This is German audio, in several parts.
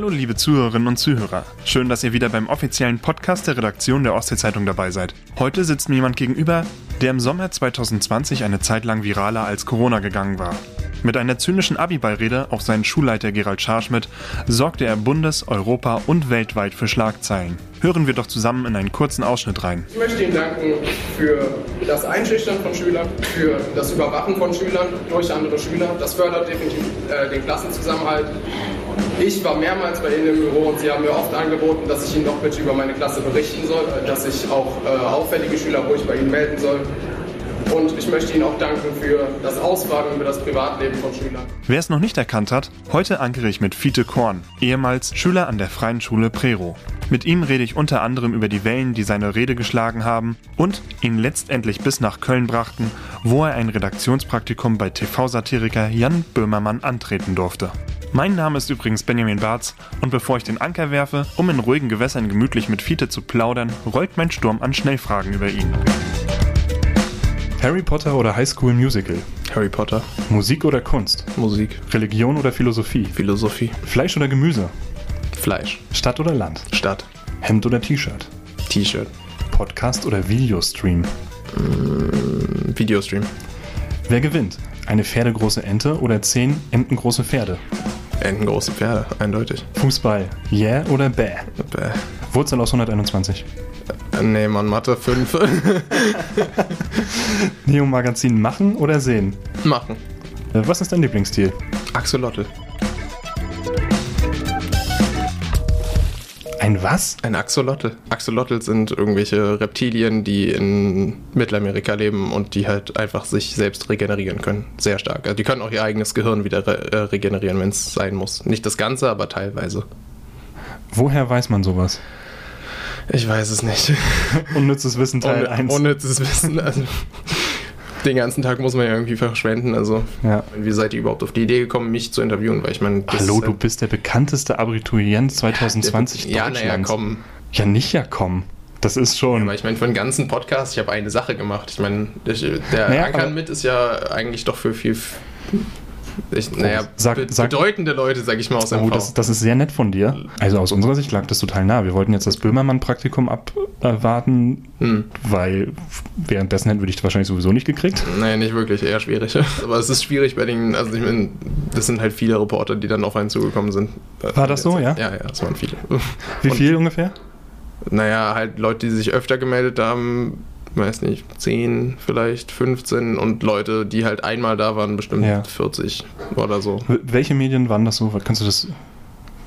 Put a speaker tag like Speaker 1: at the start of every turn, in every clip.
Speaker 1: Hallo liebe Zuhörerinnen und Zuhörer. Schön, dass ihr wieder beim offiziellen Podcast der Redaktion der Ostsee-Zeitung dabei seid. Heute sitzt mir jemand gegenüber, der im Sommer 2020 eine Zeit lang viraler als Corona gegangen war. Mit einer zynischen Abi-Beirede auf seinen Schulleiter Gerald Scharschmidt sorgte er bundes-, europa- und weltweit für Schlagzeilen. Hören wir doch zusammen in einen kurzen Ausschnitt rein.
Speaker 2: Ich möchte Ihnen danken für das Einschüchtern von Schülern, für das Überwachen von Schülern durch andere Schüler. Das fördert definitiv äh, den Klassenzusammenhalt. Ich war mehrmals bei Ihnen im Büro und Sie haben mir oft angeboten, dass ich Ihnen doch bitte über meine Klasse berichten soll, dass ich auch äh, auffällige Schüler ruhig bei Ihnen melden soll. Und ich möchte Ihnen auch danken für das Ausfragen über das Privatleben von Schülern.
Speaker 1: Wer es noch nicht erkannt hat, heute ankere ich mit Fiete Korn, ehemals Schüler an der Freien Schule Prero. Mit ihm rede ich unter anderem über die Wellen, die seine Rede geschlagen haben und ihn letztendlich bis nach Köln brachten, wo er ein Redaktionspraktikum bei TV-Satiriker Jan Böhmermann antreten durfte. Mein Name ist übrigens Benjamin Barz und bevor ich den Anker werfe, um in ruhigen Gewässern gemütlich mit Fiete zu plaudern, rollt mein Sturm an Schnellfragen über ihn. Harry Potter oder High School Musical?
Speaker 2: Harry Potter.
Speaker 1: Musik oder Kunst?
Speaker 2: Musik.
Speaker 1: Religion oder Philosophie?
Speaker 2: Philosophie.
Speaker 1: Fleisch oder Gemüse?
Speaker 2: Fleisch.
Speaker 1: Stadt oder Land?
Speaker 2: Stadt.
Speaker 1: Hemd oder T-Shirt?
Speaker 2: T-Shirt.
Speaker 1: Podcast oder Videostream?
Speaker 2: Mm, Videostream.
Speaker 1: Wer gewinnt? Eine pferdegroße Ente oder zehn entengroße Pferde?
Speaker 2: Entengroße Pferde, eindeutig.
Speaker 1: Fußball, yeah oder bäh?
Speaker 2: Bäh.
Speaker 1: Wurzel aus 121.
Speaker 2: Äh, Nee, Mann, Mathe 5.
Speaker 1: Neo-Magazin machen oder sehen?
Speaker 2: Machen.
Speaker 1: Äh, Was ist dein Lieblingsstil?
Speaker 2: Axolotl.
Speaker 1: Ein was?
Speaker 2: Ein Axolotl. Axolotl sind irgendwelche Reptilien, die in Mittelamerika leben und die halt einfach sich selbst regenerieren können. Sehr stark. Also die können auch ihr eigenes Gehirn wieder re äh, regenerieren, wenn es sein muss. Nicht das Ganze, aber teilweise.
Speaker 1: Woher weiß man sowas?
Speaker 2: Ich weiß es nicht.
Speaker 1: Unnützes Wissen Teil
Speaker 2: Ohne,
Speaker 1: 1.
Speaker 2: unnützes Wissen. Also, den ganzen Tag muss man ja irgendwie verschwenden. Also,
Speaker 1: Ja.
Speaker 2: wie seid ihr überhaupt auf die Idee gekommen, mich zu interviewen? Weil ich meine,
Speaker 1: Hallo, du bist der bekanntest Abiturient 2020
Speaker 2: Ja,
Speaker 1: Deutschlands.
Speaker 2: naja, komm.
Speaker 1: Ja, nicht ja komm. Das ist schon.
Speaker 2: Aber ich meine, für den ganzen Podcast, ich habe eine Sache gemacht. Ich meine, der
Speaker 1: Naja,
Speaker 2: Ankern mit ist ja eigentlich doch für viel. Ich, naja,
Speaker 1: Sag-
Speaker 2: be
Speaker 1: sag-
Speaker 2: bedeutende Leute, sag ich mal, aus
Speaker 1: Oh,
Speaker 2: MV.
Speaker 1: das, das ist sehr nett von dir. Also aus unserer Sicht lag das total nah. Wir wollten jetzt das Böhmermann-Praktikum abwarten,
Speaker 2: hm.
Speaker 1: weil währenddessen hätten wir dich wahrscheinlich sowieso nicht gekriegt.
Speaker 2: Nee, nicht wirklich, eher schwierig. Aber es ist schwierig bei den, also ich meine, das sind halt viele Reporter, die dann auf einen zugekommen sind.
Speaker 1: War das so, ja?
Speaker 2: Ja, ja, das waren viele.
Speaker 1: Wie
Speaker 2: Und-
Speaker 1: viel ungefähr?
Speaker 2: Naja, halt Leute, die sich öfter gemeldet haben, weiß nicht, 10 vielleicht, 15 und Leute, die halt einmal da waren, bestimmt
Speaker 1: Ja.
Speaker 2: 40 oder so.
Speaker 1: Welche Medien waren das so? Kannst du das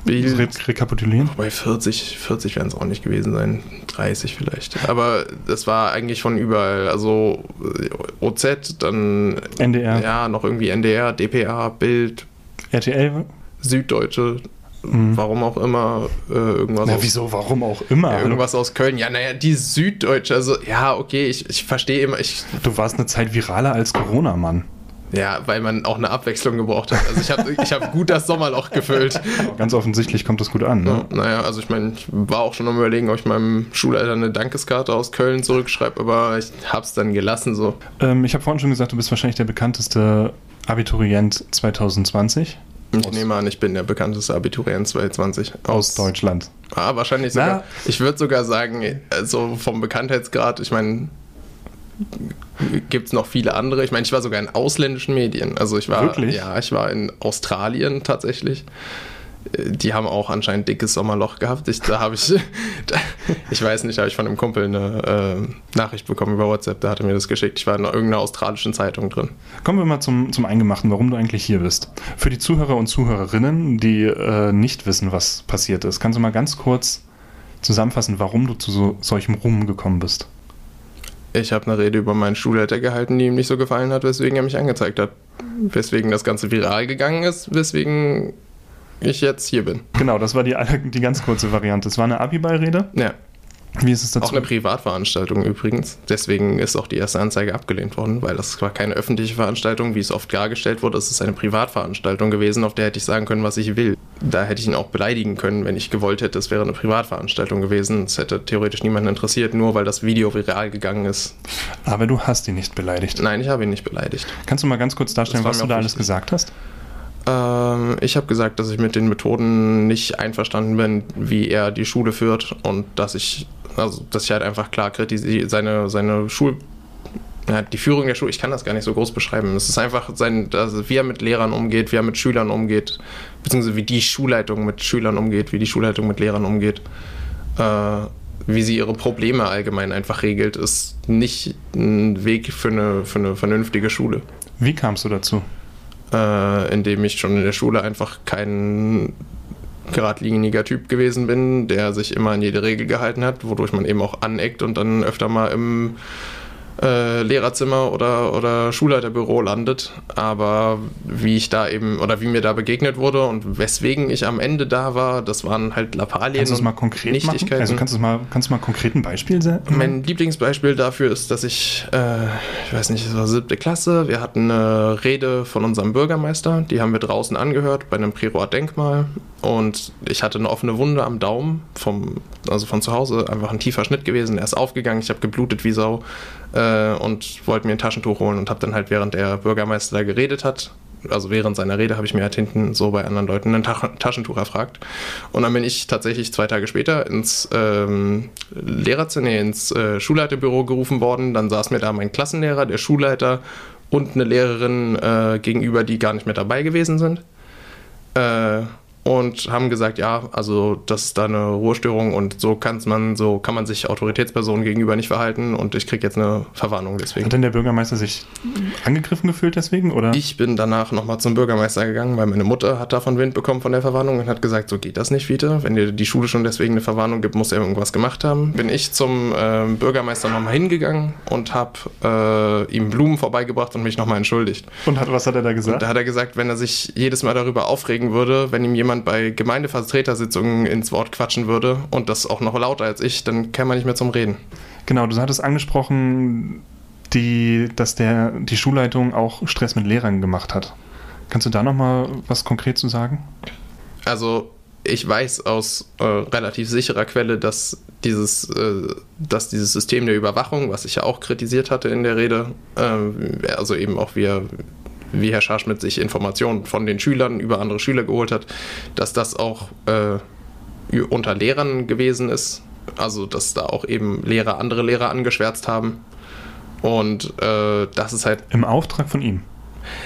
Speaker 1: re rekapitulieren?
Speaker 2: Bei 40, 40 werden es auch nicht gewesen sein, 30 vielleicht. Aber das war eigentlich von überall. Also äh, OZ, dann
Speaker 1: NDR,
Speaker 2: ja noch irgendwie NDR, DPA, Bild,
Speaker 1: RTL?
Speaker 2: Süddeutsche,
Speaker 1: Mhm.
Speaker 2: warum auch immer, äh, irgendwas
Speaker 1: Na,
Speaker 2: aus
Speaker 1: wieso, warum auch immer?
Speaker 2: Ja, irgendwas aus Köln. Ja, naja, die Süddeutsche, also ja, okay, ich, ich verstehe immer, ich,
Speaker 1: Du warst eine Zeit viraler als Corona, Mann.
Speaker 2: ja, weil man auch eine Abwechslung gebraucht hat. Also ich habe ich hab gut das Sommerloch gefüllt.
Speaker 1: Ganz offensichtlich kommt das gut an. Ne?
Speaker 2: Ja, naja, also ich meine, ich war auch schon am überlegen, ob ich meinem Schulleiter eine Dankeskarte aus Köln zurückschreibe, aber ich hab's dann gelassen so.
Speaker 1: Ähm, ich habe vorhin schon gesagt, du bist wahrscheinlich der bekannteste Abiturient 2020
Speaker 2: Ich
Speaker 1: Aus-
Speaker 2: nehme an, ich bin der bekannteste Abiturient 2020
Speaker 1: aus Deutschland.
Speaker 2: Ah, wahrscheinlich
Speaker 1: Na?
Speaker 2: sogar. Ich würde sogar sagen, also vom Bekanntheitsgrad, ich meine, gibt es noch viele andere. Ich meine, ich war sogar in ausländischen Medien. Also ich war,
Speaker 1: Wirklich?
Speaker 2: ja, ich war in Australien tatsächlich. Die haben auch anscheinend dickes Sommerloch gehabt. Ich, da habe ich, ich weiß nicht, habe ich von einem Kumpel eine äh, Nachricht bekommen über WhatsApp, da hat er mir das geschickt. Ich war in irgendeiner australischen Zeitung drin.
Speaker 1: Kommen wir mal zum, zum Eingemachten, warum du eigentlich hier bist. Für die Zuhörer und Zuhörerinnen, die äh, nicht wissen, was passiert ist, kannst du mal ganz kurz zusammenfassen, warum du zu so, solchem Ruhm gekommen bist?
Speaker 2: Ich habe eine Rede über meinen Schulleiter gehalten, die ihm nicht so gefallen hat, weswegen er mich angezeigt hat. Weswegen das Ganze viral gegangen ist, weswegen ich jetzt hier bin.
Speaker 1: Genau, das war die, die ganz kurze Variante. Es war eine Abi-Beirede.
Speaker 2: Ja,
Speaker 1: Wie ist es dazu?
Speaker 2: auch eine Privatveranstaltung übrigens. Deswegen ist auch die erste Anzeige abgelehnt worden, weil das war keine öffentliche Veranstaltung, wie es oft dargestellt wurde. Es ist eine Privatveranstaltung gewesen, auf der hätte ich sagen können, was ich will. Da hätte ich ihn auch beleidigen können, wenn ich gewollt hätte, es wäre eine Privatveranstaltung gewesen. Es hätte theoretisch niemanden interessiert, nur weil das Video viral gegangen ist.
Speaker 1: Aber du hast ihn nicht beleidigt.
Speaker 2: Nein, ich habe ihn nicht beleidigt.
Speaker 1: Kannst du mal ganz kurz darstellen, was du da alles gesagt hast?
Speaker 2: Ähm, ich habe gesagt, dass ich mit den Methoden nicht einverstanden bin, wie er die Schule führt und dass ich, also dass ich halt einfach klar kritisiere seine, seine Schul ja, die Führung der Schule, ich kann das gar nicht so groß beschreiben. Es ist einfach sein, also wie er mit Lehrern umgeht, wie er mit Schülern umgeht, beziehungsweise wie die Schulleitung mit Schülern umgeht, wie die Schulleitung mit Lehrern umgeht, äh, wie sie ihre Probleme allgemein einfach regelt, ist nicht ein Weg für eine, für eine vernünftige Schule.
Speaker 1: Wie kamst du dazu?
Speaker 2: Äh, indem ich schon in der Schule einfach kein geradliniger Typ gewesen bin, der sich immer an jede Regel gehalten hat, wodurch man eben auch aneckt und dann öfter mal im äh, Lehrerzimmer oder, oder Schulleiterbüro landet. Aber wie ich da eben oder wie mir da begegnet wurde und weswegen ich am Ende da war, das waren halt Lappalien
Speaker 1: kannst und mal konkret Nichtigkeiten. Also kannst du mal, kannst du mal konkret ein Beispiel sagen?
Speaker 2: Mein Lieblingsbeispiel dafür ist, dass ich, äh, ich weiß nicht, es war siebte Klasse, wir hatten eine Rede von unserem Bürgermeister, die haben wir draußen angehört bei einem Prior-Denkmal und ich hatte eine offene Wunde am Daumen, vom, also von zu Hause, einfach ein tiefer Schnitt gewesen. Er ist aufgegangen, ich habe geblutet wie Sau äh, und wollte mir ein Taschentuch holen und habe dann halt, während der Bürgermeister da geredet hat, also während seiner Rede habe ich mir halt hinten so bei anderen Leuten ein Ta Taschentuch erfragt. Und dann bin ich tatsächlich zwei Tage später ins ähm, Lehrerzimmer, nee, ins äh, Schulleiterbüro gerufen worden. Dann saß mir da mein Klassenlehrer, der Schulleiter und eine Lehrerin äh, gegenüber, die gar nicht mehr dabei gewesen sind. Äh, und haben gesagt, ja, also das ist da eine Ruhestörung und so kann man, so kann man sich Autoritätspersonen gegenüber nicht verhalten und ich kriege jetzt eine Verwarnung deswegen.
Speaker 1: Hat denn der Bürgermeister sich angegriffen gefühlt deswegen, oder?
Speaker 2: Ich bin danach nochmal zum Bürgermeister gegangen, weil meine Mutter hat davon Wind bekommen von der Verwarnung und hat gesagt, so geht das nicht wieder. Wenn dir die Schule schon deswegen eine Verwarnung gibt, muss er irgendwas gemacht haben. Bin ich zum äh, Bürgermeister nochmal hingegangen und habe äh, ihm Blumen vorbeigebracht und mich nochmal entschuldigt.
Speaker 1: Und hat, was hat er da gesagt?
Speaker 2: Und da hat er gesagt, wenn er sich jedes Mal darüber aufregen würde, wenn ihm jemand jemand bei Gemeindevertretersitzungen ins Wort quatschen würde und das auch noch lauter als ich, dann käme man nicht mehr zum Reden.
Speaker 1: Genau, du hattest angesprochen, die, dass der, die Schulleitung auch Stress mit Lehrern gemacht hat. Kannst du da nochmal was konkret zu sagen?
Speaker 2: Also ich weiß aus äh, relativ sicherer Quelle, dass dieses, äh, dass dieses System der Überwachung, was ich ja auch kritisiert hatte in der Rede, äh, also eben auch wir wie Herr Scharschmidt sich Informationen von den Schülern über andere Schüler geholt hat, dass das auch äh, unter Lehrern gewesen ist. Also, dass da auch eben Lehrer andere Lehrer angeschwärzt haben. Und äh, das ist halt.
Speaker 1: Im Auftrag von ihm.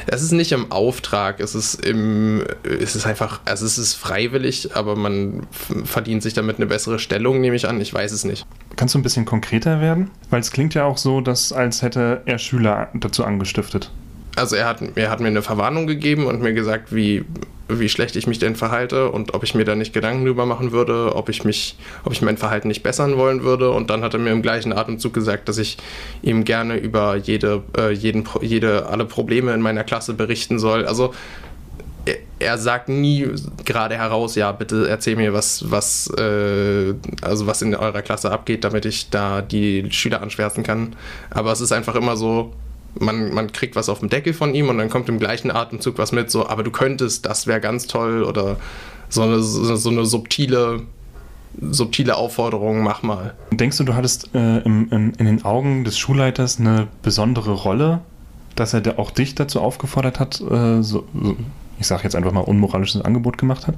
Speaker 2: Es ist nicht im Auftrag, es ist im, es ist einfach, also es ist freiwillig, aber man verdient sich damit eine bessere Stellung, nehme ich an. Ich weiß es nicht.
Speaker 1: Kannst du ein bisschen konkreter werden? Weil es klingt ja auch so, dass als hätte er Schüler dazu angestiftet
Speaker 2: also er hat, er hat mir eine Verwarnung gegeben und mir gesagt, wie, wie schlecht ich mich denn verhalte und ob ich mir da nicht Gedanken drüber machen würde, ob ich mich, ob ich mein Verhalten nicht bessern wollen würde. Und dann hat er mir im gleichen Atemzug gesagt, dass ich ihm gerne über jede, äh, jeden, jede, alle Probleme in meiner Klasse berichten soll. Also er, sagt nie gerade heraus, ja, bitte erzähl mir, was, was, äh, also was in eurer Klasse abgeht, damit ich da die Schüler anschwärzen kann. Aber es ist einfach immer so, man, man kriegt was auf dem Deckel von ihm und dann kommt im gleichen Atemzug was mit, so, aber du könntest, das wäre ganz toll oder so eine, so eine subtile, subtile Aufforderung, mach mal.
Speaker 1: Denkst du, du hattest äh, im, in, in den Augen des Schulleiters eine besondere Rolle, dass er auch dich dazu aufgefordert hat, äh, so, so, ich sage jetzt einfach mal, unmoralisches Angebot gemacht hat?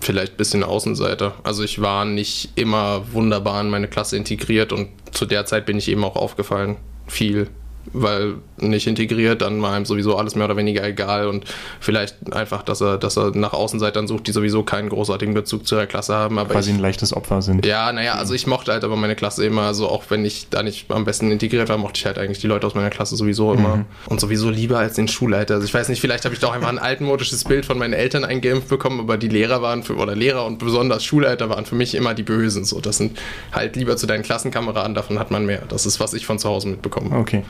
Speaker 2: Vielleicht ein bisschen Außenseiter. Also ich war nicht immer wunderbar in meine Klasse integriert und zu der Zeit bin ich eben auch aufgefallen. Viel weil nicht integriert, dann war ihm sowieso alles mehr oder weniger egal und vielleicht einfach, dass er, dass er nach Außenseitern sucht, die sowieso keinen großartigen Bezug zu der Klasse haben.
Speaker 1: Aber Quasi
Speaker 2: ich,
Speaker 1: ein leichtes Opfer sind.
Speaker 2: Ja, naja, also ich mochte halt aber meine Klasse immer, also auch wenn ich da nicht am besten integriert war, mochte ich halt eigentlich die Leute aus meiner Klasse sowieso immer mhm. und sowieso lieber als den Schulleiter. Also ich weiß nicht, vielleicht habe ich doch einfach ein altmodisches Bild von meinen Eltern eingeimpft bekommen, aber die Lehrer waren für, oder Lehrer und besonders Schulleiter waren für mich immer die Bösen. So, das sind halt lieber zu deinen Klassenkameraden, davon hat man mehr. Das ist, was ich von zu Hause mitbekomme.
Speaker 1: Okay.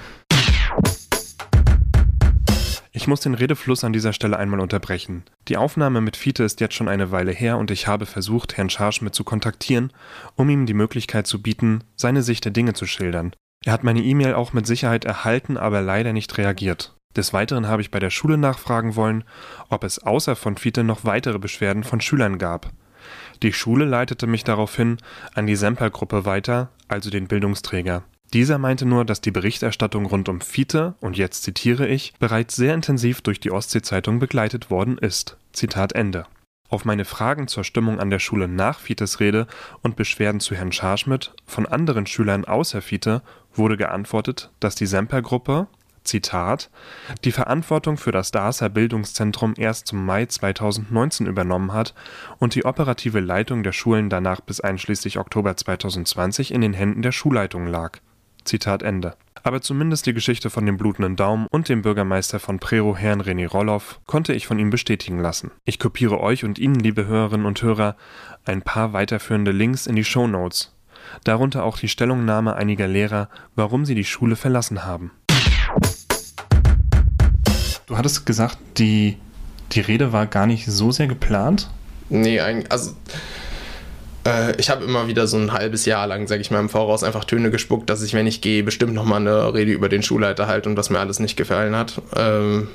Speaker 1: Ich muss den Redefluss an dieser Stelle einmal unterbrechen. Die Aufnahme mit Fiete ist jetzt schon eine Weile her und ich habe versucht, Herrn Scharschmidt zu kontaktieren, um ihm die Möglichkeit zu bieten, seine Sicht der Dinge zu schildern. Er hat meine E-Mail auch mit Sicherheit erhalten, aber leider nicht reagiert. Des Weiteren habe ich bei der Schule nachfragen wollen, ob es außer von Fiete noch weitere Beschwerden von Schülern gab. Die Schule leitete mich daraufhin an die Semper-Gruppe weiter, also den Bildungsträger. Dieser meinte nur, dass die Berichterstattung rund um Fiete, und jetzt zitiere ich, bereits sehr intensiv durch die Ostsee-Zeitung begleitet worden ist. Zitat Ende. Auf meine Fragen zur Stimmung an der Schule nach Fietes Rede und Beschwerden zu Herrn Scharschmidt von anderen Schülern außer Fiete wurde geantwortet, dass die Semper-Gruppe, Zitat, die Verantwortung für das Darßer Bildungszentrum erst zum Mai 2019 übernommen hat und die operative Leitung der Schulen danach bis einschließlich Oktober 2020 in den Händen der Schulleitung lag. Zitat Ende. Aber zumindest die Geschichte von dem blutenden Daumen und dem Bürgermeister von Prero, Herrn René Rolloff, konnte ich von ihm bestätigen lassen. Ich kopiere euch und Ihnen, liebe Hörerinnen und Hörer, ein paar weiterführende Links in die Show Notes. Darunter auch die Stellungnahme einiger Lehrer, warum sie die Schule verlassen haben. Du hattest gesagt, die, die Rede war gar nicht so sehr geplant?
Speaker 2: Nee, also äh, ich habe immer wieder so ein halbes Jahr lang, sage ich mal, im Voraus einfach Töne gespuckt, dass ich, wenn ich gehe, bestimmt nochmal eine Rede über den Schulleiter halte und was mir alles nicht gefallen hat. Ähm,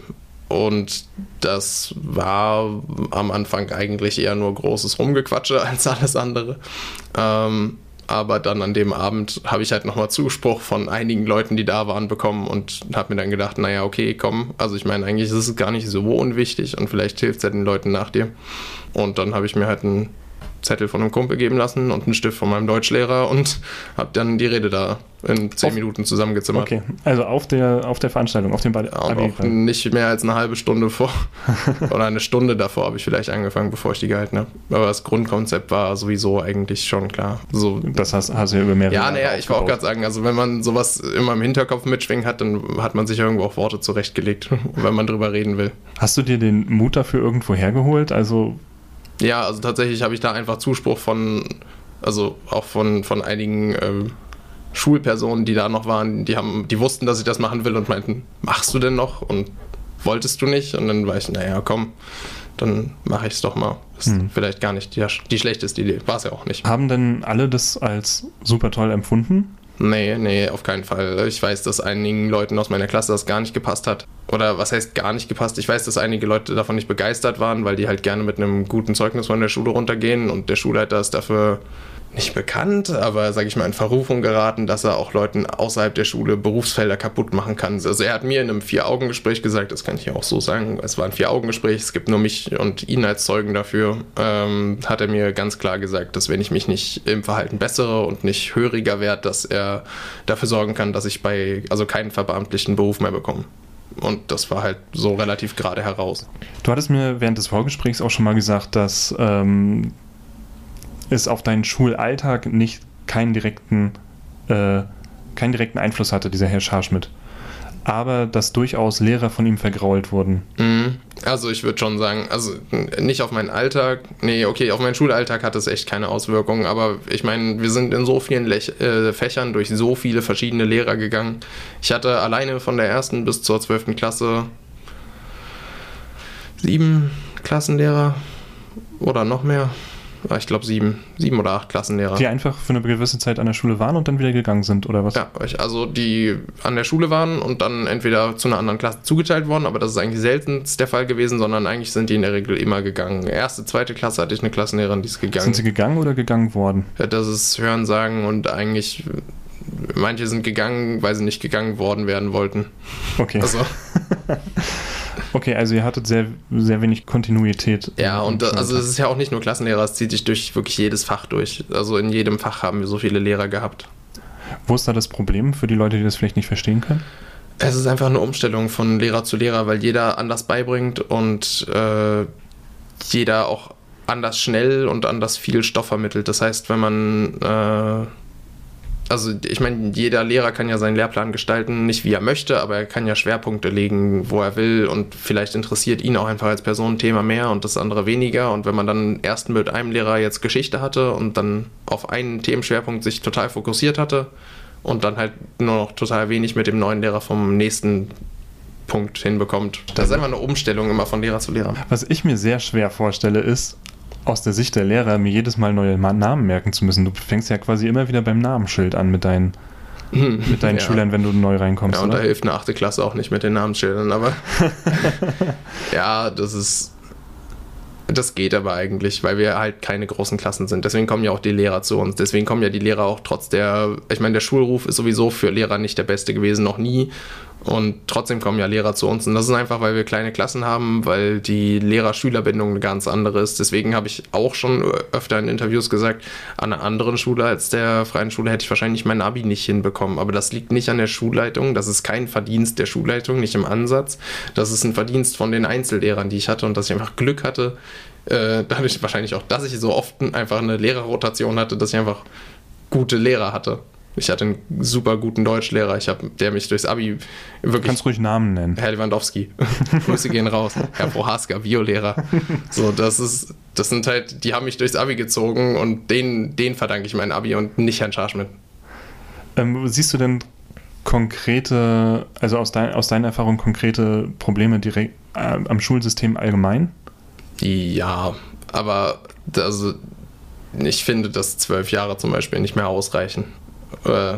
Speaker 2: und das war am Anfang eigentlich eher nur großes Rumgequatsche als alles andere. Ähm, aber dann an dem Abend habe ich halt nochmal Zuspruch von einigen Leuten, die da waren, bekommen und habe mir dann gedacht, naja, okay, komm, also ich meine, eigentlich ist es gar nicht so unwichtig und vielleicht hilft es ja den Leuten nach dir. Und dann habe ich mir halt ein Zettel von einem Kumpel geben lassen und einen Stift von meinem Deutschlehrer und habe dann die Rede da in zehn auf, Minuten zusammengezimmert.
Speaker 1: Okay, also auf der, auf der Veranstaltung, auf dem Bad
Speaker 2: ja, auch Nicht mehr als eine halbe Stunde vor oder eine Stunde davor habe ich vielleicht angefangen, bevor ich die gehalten habe. Aber das Grundkonzept war sowieso eigentlich schon klar.
Speaker 1: So, das hast, hast du ja über mehrere
Speaker 2: Ja, naja, ich wollte auch gerade sagen, also wenn man sowas immer im Hinterkopf mitschwingen hat, dann hat man sich irgendwo auch Worte zurechtgelegt, wenn man drüber reden will.
Speaker 1: Hast du dir den Mut dafür irgendwo hergeholt? Also
Speaker 2: ja, also tatsächlich habe ich da einfach Zuspruch von, also auch von, von einigen äh, Schulpersonen, die da noch waren, die haben, die wussten, dass ich das machen will und meinten, machst du denn noch? Und wolltest du nicht? Und dann war ich, naja, komm, dann mache ich es doch mal. Ist hm. vielleicht gar nicht die, die schlechteste Idee. War es ja auch nicht.
Speaker 1: Haben denn alle das als super toll empfunden?
Speaker 2: Nee, nee, auf keinen Fall. Ich weiß, dass einigen Leuten aus meiner Klasse das gar nicht gepasst hat. Oder was heißt gar nicht gepasst? Ich weiß, dass einige Leute davon nicht begeistert waren, weil die halt gerne mit einem guten Zeugnis von der Schule runtergehen und der Schulleiter ist dafür nicht bekannt, aber sage ich mal in Verrufung geraten, dass er auch Leuten außerhalb der Schule Berufsfelder kaputt machen kann. Also er hat mir in einem Vier-Augen-Gespräch gesagt, das kann ich auch so sagen, es war ein Vier-Augen-Gespräch, es gibt nur mich und ihn als Zeugen dafür, ähm, hat er mir ganz klar gesagt, dass wenn ich mich nicht im Verhalten bessere und nicht höriger werde, dass er dafür sorgen kann, dass ich bei, also keinen verbeamtlichen Beruf mehr bekomme. Und das war halt so relativ gerade heraus.
Speaker 1: Du hattest mir während des Vorgesprächs auch schon mal gesagt, dass ähm, es auf deinen Schulalltag nicht keinen direkten, äh, keinen direkten Einfluss hatte, dieser Herr Scharschmidt. Aber dass durchaus Lehrer von ihm vergrault wurden.
Speaker 2: Mhm. Also ich würde schon sagen, also nicht auf meinen Alltag, nee, okay, auf meinen Schulalltag hat es echt keine Auswirkungen, aber ich meine, wir sind in so vielen Lech äh, Fächern durch so viele verschiedene Lehrer gegangen. Ich hatte alleine von der ersten bis zur zwölften Klasse sieben Klassenlehrer oder noch mehr. Ah, ich glaube, sieben, sieben oder acht Klassenlehrer.
Speaker 1: Die einfach für eine gewisse Zeit an der Schule waren und dann wieder gegangen sind, oder was?
Speaker 2: Ja, also die an der Schule waren und dann entweder zu einer anderen Klasse zugeteilt worden, aber das ist eigentlich seltenst der Fall gewesen, sondern eigentlich sind die in der Regel immer gegangen. Erste, zweite Klasse hatte ich eine Klassenlehrerin, die ist gegangen.
Speaker 1: Sind sie gegangen oder gegangen worden?
Speaker 2: Ja, das ist Hören sagen und eigentlich manche sind gegangen, weil sie nicht gegangen worden werden wollten.
Speaker 1: Okay. Also. Okay, also ihr hattet sehr, sehr wenig Kontinuität.
Speaker 2: Ja, und da, also es ist ja auch nicht nur Klassenlehrer, es zieht sich durch wirklich jedes Fach durch. Also in jedem Fach haben wir so viele Lehrer gehabt.
Speaker 1: Wo ist da das Problem für die Leute, die das vielleicht nicht verstehen können?
Speaker 2: Es ist einfach eine Umstellung von Lehrer zu Lehrer, weil jeder anders beibringt und äh, jeder auch anders schnell und anders viel Stoff vermittelt. Das heißt, wenn man äh, also ich meine, jeder Lehrer kann ja seinen Lehrplan gestalten, nicht wie er möchte, aber er kann ja Schwerpunkte legen, wo er will und vielleicht interessiert ihn auch einfach als Person ein Thema mehr und das andere weniger. Und wenn man dann erst mit einem Lehrer jetzt Geschichte hatte und dann auf einen Themenschwerpunkt sich total fokussiert hatte und dann halt nur noch total wenig mit dem neuen Lehrer vom nächsten Punkt hinbekommt. Das ist einfach eine Umstellung immer von Lehrer zu Lehrer.
Speaker 1: Was ich mir sehr schwer vorstelle, ist, aus der Sicht der Lehrer, mir jedes Mal neue Namen merken zu müssen. Du fängst ja quasi immer wieder beim Namensschild an mit deinen, mit deinen ja. Schülern, wenn du neu reinkommst.
Speaker 2: Ja, und oder? da hilft eine achte Klasse auch nicht mit den Namensschildern, aber ja, das ist. Das geht aber eigentlich, weil wir halt keine großen Klassen sind. Deswegen kommen ja auch die Lehrer zu uns. Deswegen kommen ja die Lehrer auch trotz der, ich meine, der Schulruf ist sowieso für Lehrer nicht der beste gewesen, noch nie. Und trotzdem kommen ja Lehrer zu uns. Und das ist einfach, weil wir kleine Klassen haben, weil die Lehrer-Schüler-Bindung eine ganz andere ist. Deswegen habe ich auch schon öfter in Interviews gesagt, an einer anderen Schule als der freien Schule hätte ich wahrscheinlich mein Abi nicht hinbekommen. Aber das liegt nicht an der Schulleitung. Das ist kein Verdienst der Schulleitung, nicht im Ansatz. Das ist ein Verdienst von den Einzellehrern, die ich hatte und dass ich einfach Glück hatte. Äh, dadurch wahrscheinlich auch, dass ich so oft einfach eine Lehrerrotation hatte, dass ich einfach gute Lehrer hatte. Ich hatte einen super guten Deutschlehrer, ich hab, der mich durchs Abi wirklich.
Speaker 1: Kannst ruhig Namen nennen.
Speaker 2: Herr Lewandowski. Grüße gehen raus. Herr Prohaska, Biolehrer. So, das ist, das sind halt, die haben mich durchs Abi gezogen und denen, denen verdanke ich mein Abi und nicht Herrn Scharschmidt.
Speaker 1: Ähm, siehst du denn konkrete, also aus, dein, aus deiner Erfahrung konkrete Probleme direkt äh, am Schulsystem allgemein?
Speaker 2: Ja, aber also, ich finde, dass zwölf Jahre zum Beispiel nicht mehr ausreichen äh,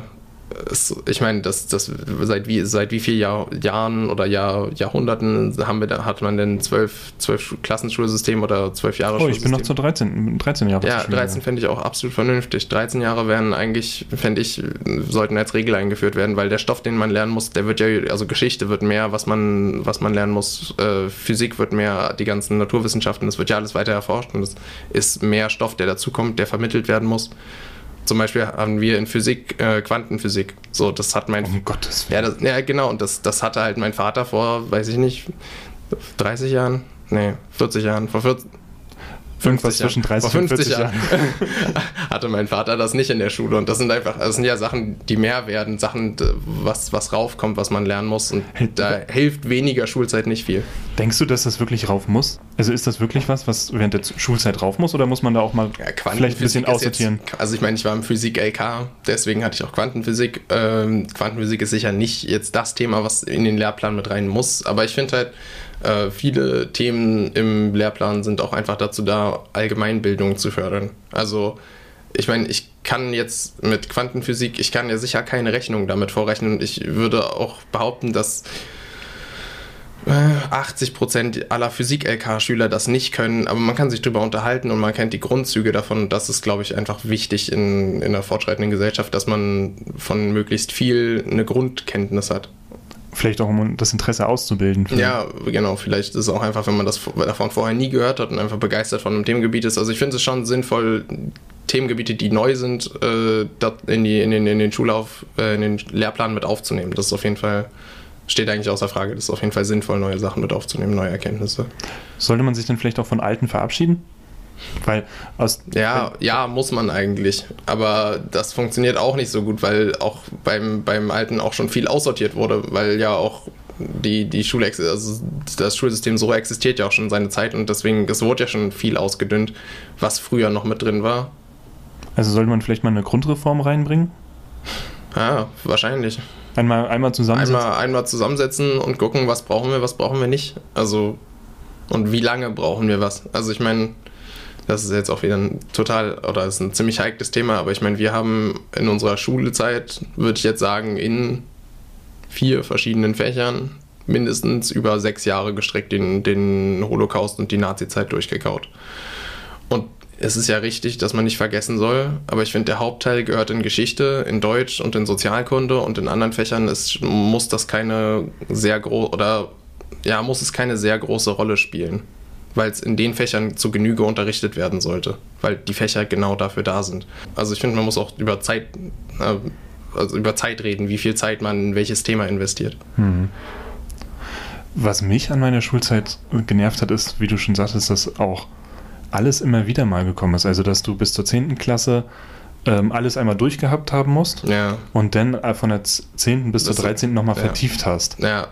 Speaker 2: es, ich meine, das, das, seit, wie, seit wie vielen Jahr, Jahren oder Jahr, Jahrhunderten haben wir, hat man denn zwölf, zwölf Klassenschulsystem oder zwölf Jahre
Speaker 1: Oh, ich bin noch zu 13, 13 Jahre.
Speaker 2: Ja, 13 fände ich auch absolut vernünftig. 13 Jahre wären eigentlich, fände ich, sollten als Regel eingeführt werden, weil der Stoff, den man lernen muss, der wird ja, also Geschichte wird mehr, was man, was man lernen muss, äh, Physik wird mehr, die ganzen Naturwissenschaften, das wird ja alles weiter erforscht und es ist mehr Stoff, der dazukommt, der vermittelt werden muss. Zum Beispiel haben wir in Physik äh, Quantenphysik. So, das hat mein.
Speaker 1: Um Gottes
Speaker 2: Willen. Ja, das, ja, genau. Und das, das hatte halt mein Vater vor, weiß ich nicht, 30 Jahren? Nee, 40 Jahren. Vor 40,
Speaker 1: Irgendwas zwischen 30 und 40 Jahren.
Speaker 2: hatte mein Vater das nicht in der Schule. Und das sind einfach, das sind ja Sachen, die mehr werden, Sachen, was, was raufkommt, was man lernen muss. Und da hilft weniger Schulzeit nicht viel.
Speaker 1: Denkst du, dass das wirklich rauf muss? Also ist das wirklich was, was während der Schulzeit rauf muss? Oder muss man da auch mal ja, vielleicht ein bisschen aussortieren?
Speaker 2: Jetzt, also ich meine, ich war im Physik-LK, deswegen hatte ich auch Quantenphysik. Ähm, Quantenphysik ist sicher nicht jetzt das Thema, was in den Lehrplan mit rein muss. Aber ich finde halt, äh, viele Themen im Lehrplan sind auch einfach dazu da, Allgemeinbildung zu fördern. Also ich meine, ich kann jetzt mit Quantenphysik, ich kann ja sicher keine Rechnung damit vorrechnen ich würde auch behaupten, dass 80 Prozent aller Physik-LK-Schüler das nicht können, aber man kann sich darüber unterhalten und man kennt die Grundzüge davon. Das ist, glaube ich, einfach wichtig in, in einer fortschreitenden Gesellschaft, dass man von möglichst viel eine Grundkenntnis hat.
Speaker 1: Vielleicht auch, um das Interesse auszubilden.
Speaker 2: Ja, genau. Vielleicht ist es auch einfach, wenn man das davon vorher nie gehört hat und einfach begeistert von einem Themengebiet ist. Also ich finde es schon sinnvoll, Themengebiete, die neu sind, äh, in, die, in, den, in den Schullauf, äh, in den Lehrplan mit aufzunehmen. Das ist auf jeden Fall, steht eigentlich außer Frage. Das ist auf jeden Fall sinnvoll, neue Sachen mit aufzunehmen, neue Erkenntnisse.
Speaker 1: Sollte man sich dann vielleicht auch von alten verabschieden? Weil aus
Speaker 2: ja, ja, muss man eigentlich. Aber das funktioniert auch nicht so gut, weil auch beim, beim Alten auch schon viel aussortiert wurde, weil ja auch die, die Schule, also das Schulsystem so existiert ja auch schon seine Zeit und deswegen, es wurde ja schon viel ausgedünnt, was früher noch mit drin war.
Speaker 1: Also sollte man vielleicht mal eine Grundreform reinbringen?
Speaker 2: Ja, wahrscheinlich.
Speaker 1: Einmal, einmal zusammensetzen?
Speaker 2: Einmal, einmal zusammensetzen und gucken, was brauchen wir, was brauchen wir nicht. Also, und wie lange brauchen wir was. Also ich meine, das ist jetzt auch wieder ein total oder ist ein ziemlich heikles Thema, aber ich meine, wir haben in unserer Schulzeit, würde ich jetzt sagen, in vier verschiedenen Fächern mindestens über sechs Jahre gestreckt den, den Holocaust und die Nazizeit durchgekaut. Und es ist ja richtig, dass man nicht vergessen soll, aber ich finde, der Hauptteil gehört in Geschichte, in Deutsch und in Sozialkunde und in anderen Fächern ist, muss das keine sehr große oder ja, muss es keine sehr große Rolle spielen weil es in den Fächern zu Genüge unterrichtet werden sollte, weil die Fächer genau dafür da sind. Also ich finde, man muss auch über Zeit, äh, also über Zeit reden, wie viel Zeit man in welches Thema investiert. Mhm.
Speaker 1: Was mich an meiner Schulzeit genervt hat, ist, wie du schon sagtest, dass auch alles immer wieder mal gekommen ist. Also, dass du bis zur 10. Klasse ähm, alles einmal durchgehabt haben musst
Speaker 2: ja.
Speaker 1: und dann äh, von der 10. bis zur 13. nochmal ja. vertieft hast.
Speaker 2: Ja,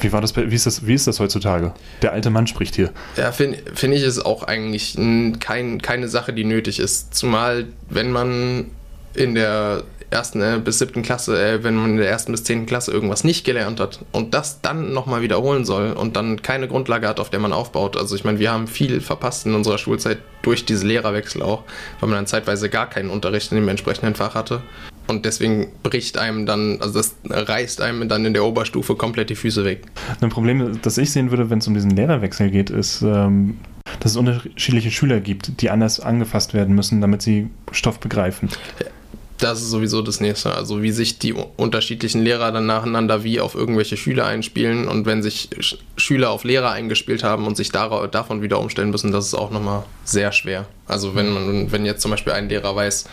Speaker 1: wie, war das, wie, ist das, wie ist das heutzutage? Der alte Mann spricht hier.
Speaker 2: Ja, finde find ich es auch eigentlich kein, keine Sache, die nötig ist. Zumal, wenn man in der ersten äh, bis siebten Klasse, äh, wenn man in der ersten bis zehnten Klasse irgendwas nicht gelernt hat und das dann nochmal wiederholen soll und dann keine Grundlage hat, auf der man aufbaut. Also ich meine, wir haben viel verpasst in unserer Schulzeit durch diese Lehrerwechsel auch, weil man dann zeitweise gar keinen Unterricht in dem entsprechenden Fach hatte. Und deswegen bricht einem dann, also das reißt einem dann in der Oberstufe komplett die Füße weg.
Speaker 1: Ein Problem, das ich sehen würde, wenn es um diesen Lehrerwechsel geht, ist, ähm, dass es unterschiedliche Schüler gibt, die anders angefasst werden müssen, damit sie Stoff begreifen.
Speaker 2: Das ist sowieso das nächste. Also wie sich die unterschiedlichen Lehrer dann nacheinander wie auf irgendwelche Schüler einspielen und wenn sich Schüler auf Lehrer eingespielt haben und sich davon wieder umstellen müssen, das ist auch nochmal sehr schwer. Also wenn man, wenn jetzt zum Beispiel ein Lehrer weiß,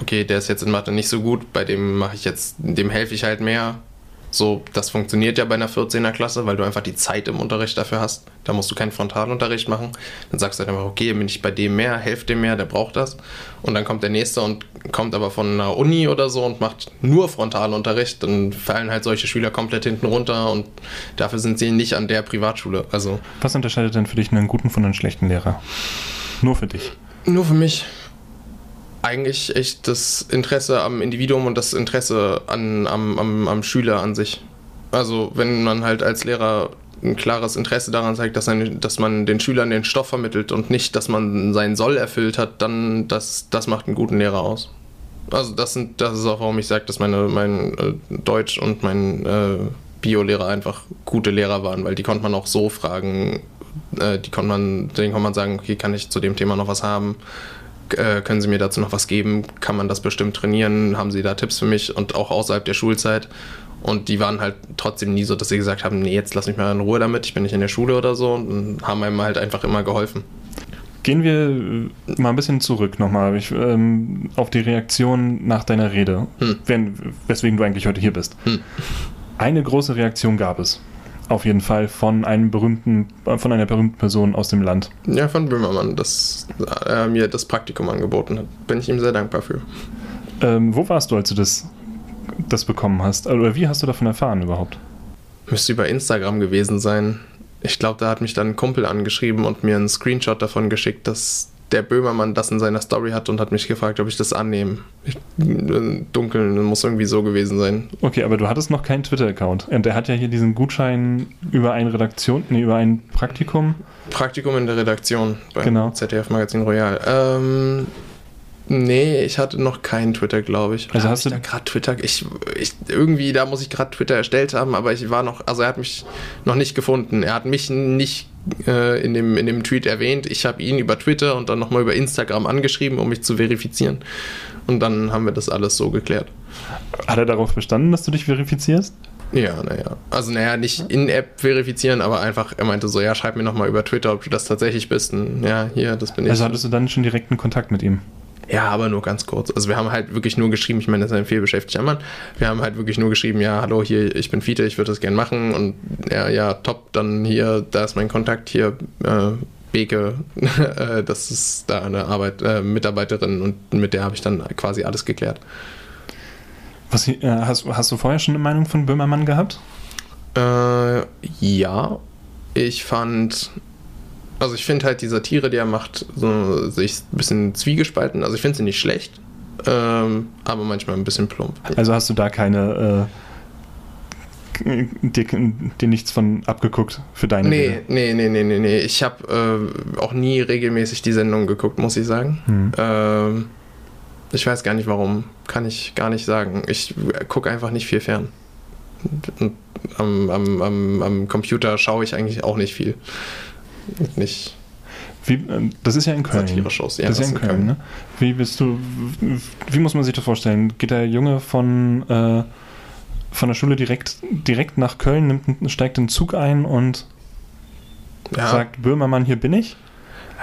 Speaker 2: okay, der ist jetzt in Mathe nicht so gut, bei dem mache ich jetzt, dem helfe ich halt mehr, so, das funktioniert ja bei einer 14er Klasse, weil du einfach die Zeit im Unterricht dafür hast. Da musst du keinen Frontalunterricht machen. Dann sagst du halt einfach, okay, bin ich bei dem mehr, helfe dem mehr, der braucht das. Und dann kommt der nächste und kommt aber von einer Uni oder so und macht nur Frontalunterricht. Dann fallen halt solche Schüler komplett hinten runter und dafür sind sie nicht an der Privatschule. Also.
Speaker 1: Was unterscheidet denn für dich einen guten von einem schlechten Lehrer? Nur für dich.
Speaker 2: Nur für mich eigentlich echt das Interesse am Individuum und das Interesse an, am, am, am Schüler an sich. Also wenn man halt als Lehrer ein klares Interesse daran zeigt, dass, ein, dass man den Schülern den Stoff vermittelt und nicht, dass man seinen Soll erfüllt hat, dann das, das macht einen guten Lehrer aus. Also das, sind, das ist auch, warum ich sage, dass meine, mein äh, Deutsch und mein äh, Bio-Lehrer einfach gute Lehrer waren, weil die konnte man auch so fragen, äh, die konnte man, denen konnte man sagen, okay, kann ich zu dem Thema noch was haben? Äh, können Sie mir dazu noch was geben? Kann man das bestimmt trainieren? Haben Sie da Tipps für mich? Und auch außerhalb der Schulzeit. Und die waren halt trotzdem nie so, dass sie gesagt haben, nee, jetzt lass mich mal in Ruhe damit, ich bin nicht in der Schule oder so. Und haben einem halt einfach immer geholfen.
Speaker 1: Gehen wir äh, mal ein bisschen zurück nochmal ich, ähm, auf die Reaktion nach deiner Rede, hm. wenn, weswegen du eigentlich heute hier bist. Hm. Eine große Reaktion gab es auf jeden Fall von einem berühmten, von einer berühmten Person aus dem Land.
Speaker 2: Ja, von Böhmermann, dass er mir das Praktikum angeboten hat. Bin ich ihm sehr dankbar für.
Speaker 1: Ähm, wo warst du, als du das, das bekommen hast? Oder wie hast du davon erfahren überhaupt?
Speaker 2: Müsste über Instagram gewesen sein. Ich glaube, da hat mich dann ein Kumpel angeschrieben und mir einen Screenshot davon geschickt, dass der Böhmermann das in seiner Story hat und hat mich gefragt, ob ich das annehme. Ich, äh, dunkel, muss irgendwie so gewesen sein.
Speaker 1: Okay, aber du hattest noch keinen Twitter-Account. Und der hat ja hier diesen Gutschein über eine Redaktion, nee, über ein Praktikum.
Speaker 2: Praktikum in der Redaktion beim genau. ZDF Magazin Royal. Ähm, Nee, ich hatte noch keinen Twitter, glaube ich.
Speaker 1: Also hast du
Speaker 2: da gerade Twitter? Ich, ich, irgendwie, da muss ich gerade Twitter erstellt haben, aber ich war noch, also er hat mich noch nicht gefunden. Er hat mich nicht äh, in, dem, in dem Tweet erwähnt. Ich habe ihn über Twitter und dann nochmal über Instagram angeschrieben, um mich zu verifizieren. Und dann haben wir das alles so geklärt.
Speaker 1: Hat er darauf bestanden, dass du dich verifizierst?
Speaker 2: Ja, naja. Also, naja, nicht in-App verifizieren, aber einfach, er meinte so, ja, schreib mir nochmal über Twitter, ob du das tatsächlich bist. Und ja, hier, das bin ich.
Speaker 1: Also hattest du dann schon direkten Kontakt mit ihm?
Speaker 2: Ja, aber nur ganz kurz. Also wir haben halt wirklich nur geschrieben, ich meine, das ist ein vielbeschäftigter Mann. Wir haben halt wirklich nur geschrieben, ja, hallo, hier, ich bin Fiete, ich würde das gerne machen. Und ja, ja, top, dann hier, da ist mein Kontakt hier, äh, Beke, äh, das ist da eine Arbeit, äh, Mitarbeiterin und mit der habe ich dann quasi alles geklärt.
Speaker 1: Was, äh, hast, hast du vorher schon eine Meinung von Böhmermann gehabt?
Speaker 2: Äh, ja. Ich fand also ich finde halt die Satire, die er macht, so sich ein bisschen zwiegespalten. Also ich finde sie nicht schlecht, ähm, aber manchmal ein bisschen plump.
Speaker 1: Also hast du da keine äh, dir, dir, nichts von abgeguckt für deine
Speaker 2: Nee, Rede? nee, nee, nee, nee, nee. Ich habe äh, auch nie regelmäßig die Sendung geguckt, muss ich sagen. Hm. Ähm, ich weiß gar nicht warum. Kann ich gar nicht sagen. Ich gucke einfach nicht viel fern. Am, am, am, am Computer schaue ich eigentlich auch nicht viel nicht.
Speaker 1: Wie, äh, das ist ja in Köln.
Speaker 2: Satire-Shows,
Speaker 1: ja. Das ist ja in Köln, Köln, ne? Wie bist du, wie muss man sich das vorstellen? Geht der Junge von, äh, von der Schule direkt, direkt nach Köln, nimmt, steigt den Zug ein und ja. sagt, Böhmermann, hier bin ich?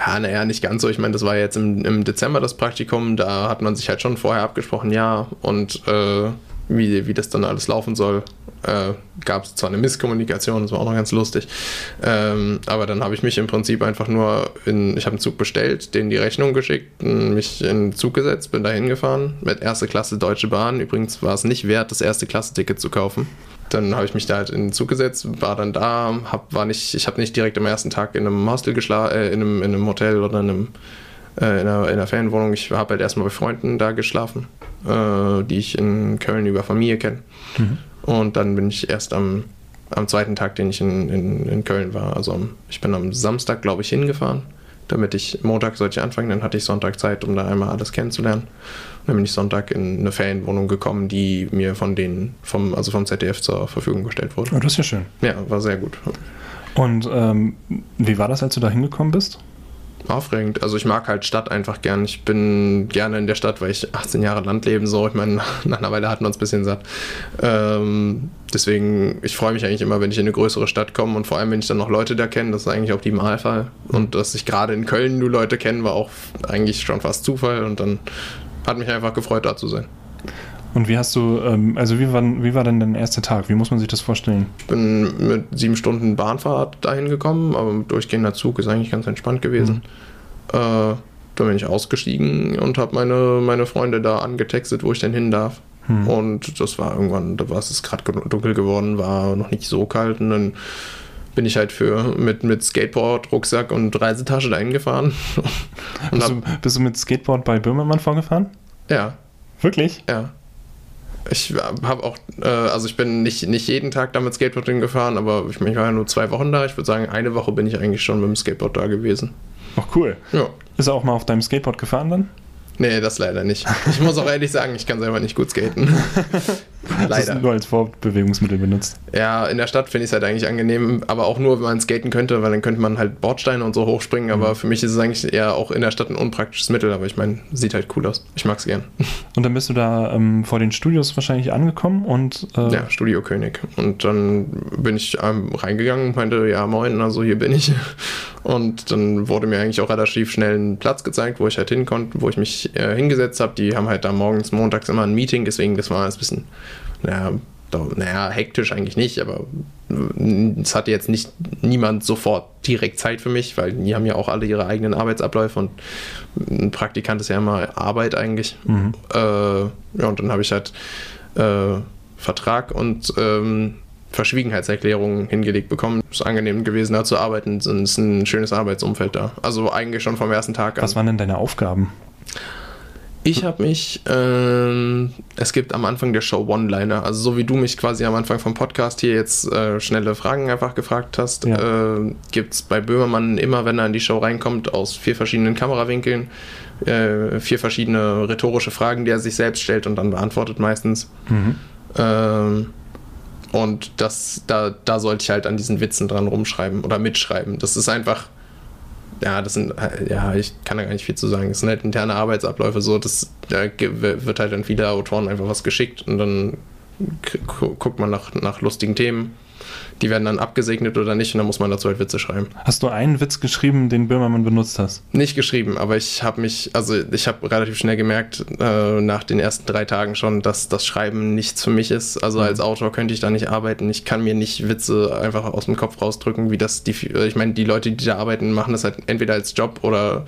Speaker 2: Ja, naja, nicht ganz so. Ich meine, das war jetzt im, im Dezember das Praktikum, da hat man sich halt schon vorher abgesprochen, ja, und äh, wie, wie das dann alles laufen soll. Äh, Gab es zwar eine Misskommunikation, das war auch noch ganz lustig, ähm, aber dann habe ich mich im Prinzip einfach nur in, ich habe einen Zug bestellt, denen die Rechnung geschickt, mich in den Zug gesetzt, bin da hingefahren mit erste Klasse Deutsche Bahn. Übrigens war es nicht wert, das erste Klasse-Ticket zu kaufen. Dann habe ich mich da halt in den Zug gesetzt, war dann da, hab, war nicht, ich habe nicht direkt am ersten Tag in einem Hostel geschlafen, äh, in, einem, in einem Hotel oder in einem äh, in, einer, in einer Ferienwohnung. Ich habe halt erstmal bei Freunden da geschlafen, äh, die ich in Köln über Familie kenne. Mhm. Und dann bin ich erst am, am zweiten Tag, den ich in, in, in Köln war. Also ich bin am Samstag, glaube ich, hingefahren, damit ich Montag sollte ich anfangen. Dann hatte ich Sonntag Zeit, um da einmal alles kennenzulernen. Und dann bin ich Sonntag in eine Ferienwohnung gekommen, die mir von denen, vom, also vom ZDF zur Verfügung gestellt wurde.
Speaker 1: Oh, das ist ja schön.
Speaker 2: Ja, war sehr gut.
Speaker 1: Und ähm, wie war das, als du da hingekommen bist?
Speaker 2: Aufregend. Also ich mag halt Stadt einfach gern. Ich bin gerne in der Stadt, weil ich 18 Jahre Land leben so. Ich meine, nach einer Weile hatten wir uns ein bisschen satt. Ähm, deswegen, ich freue mich eigentlich immer, wenn ich in eine größere Stadt komme und vor allem, wenn ich dann noch Leute da kenne. Das ist eigentlich auch die Malfall. Und dass ich gerade in Köln nur Leute kenne, war auch eigentlich schon fast Zufall. Und dann hat mich einfach gefreut, da zu sein.
Speaker 1: Und wie hast du, ähm, also wie war, wie war denn dein erster Tag? Wie muss man sich das vorstellen?
Speaker 2: Ich bin mit sieben Stunden Bahnfahrt dahin gekommen, aber mit durchgehender Zug ist eigentlich ganz entspannt gewesen. Mhm. Äh, dann bin ich ausgestiegen und habe meine, meine Freunde da angetextet, wo ich denn hin darf. Mhm. Und das war irgendwann, da war es gerade dunkel geworden, war noch nicht so kalt und dann bin ich halt für mit, mit Skateboard, Rucksack und Reisetasche dahin gefahren.
Speaker 1: bist, du, bist du mit Skateboard bei Böhmermann vorgefahren?
Speaker 2: Ja.
Speaker 1: Wirklich?
Speaker 2: Ja. Ich habe auch, äh, also ich bin nicht, nicht jeden Tag damit Skateboarding gefahren, aber ich, ich war ja nur zwei Wochen da. Ich würde sagen, eine Woche bin ich eigentlich schon mit dem Skateboard da gewesen.
Speaker 1: Ach cool. Ja. Ist er auch mal auf deinem Skateboard gefahren dann?
Speaker 2: Nee, das leider nicht. Ich muss auch ehrlich sagen, ich kann selber nicht gut skaten.
Speaker 1: Leider. Das nur als Fortbewegungsmittel benutzt.
Speaker 2: Ja, in der Stadt finde ich es halt eigentlich angenehm, aber auch nur, wenn man skaten könnte, weil dann könnte man halt Bordsteine und so hochspringen. Aber mhm. für mich ist es eigentlich eher auch in der Stadt ein unpraktisches Mittel. Aber ich meine, sieht halt cool aus. Ich mag es gern.
Speaker 1: Und dann bist du da ähm, vor den Studios wahrscheinlich angekommen und.
Speaker 2: Äh ja, Studio König. Und dann bin ich ähm, reingegangen und meinte, ja, moin, also hier bin ich. Und dann wurde mir eigentlich auch relativ schnell ein Platz gezeigt, wo ich halt hin konnte, wo ich mich äh, hingesetzt habe. Die haben halt da morgens, montags immer ein Meeting, deswegen das war ein bisschen naja, naja, hektisch eigentlich nicht, aber es hatte jetzt nicht niemand sofort direkt Zeit für mich, weil die haben ja auch alle ihre eigenen Arbeitsabläufe und ein Praktikant ist ja immer Arbeit eigentlich. Mhm. Äh, ja, und dann habe ich halt äh, Vertrag und ähm, Verschwiegenheitserklärungen hingelegt bekommen. Es ist angenehm gewesen, da zu arbeiten. Es ist ein schönes Arbeitsumfeld da. Also eigentlich schon vom ersten Tag
Speaker 1: an. Was waren denn deine Aufgaben?
Speaker 2: Ich habe mich, ähm, es gibt am Anfang der Show One-Liner, also so wie du mich quasi am Anfang vom Podcast hier jetzt äh, schnelle Fragen einfach gefragt hast, ja. äh, gibt es bei Böhmermann immer, wenn er in die Show reinkommt, aus vier verschiedenen Kamerawinkeln, äh, vier verschiedene rhetorische Fragen, die er sich selbst stellt und dann beantwortet meistens. Mhm. Ähm, und das, da, da sollte ich halt an diesen Witzen dran rumschreiben oder mitschreiben. Das ist einfach ja, das sind, ja, ich kann da gar nicht viel zu sagen. Das sind halt interne Arbeitsabläufe so, dass da wird halt an viele Autoren einfach was geschickt und dann guckt man nach, nach lustigen Themen die werden dann abgesegnet oder nicht und dann muss man dazu halt Witze schreiben.
Speaker 1: Hast du einen Witz geschrieben, den Böhmermann benutzt hast?
Speaker 2: Nicht geschrieben, aber ich habe mich, also ich habe relativ schnell gemerkt, äh, nach den ersten drei Tagen schon, dass das Schreiben nichts für mich ist. Also als mhm. Autor könnte ich da nicht arbeiten. Ich kann mir nicht Witze einfach aus dem Kopf rausdrücken, wie das die, ich meine, die Leute, die da arbeiten, machen das halt entweder als Job oder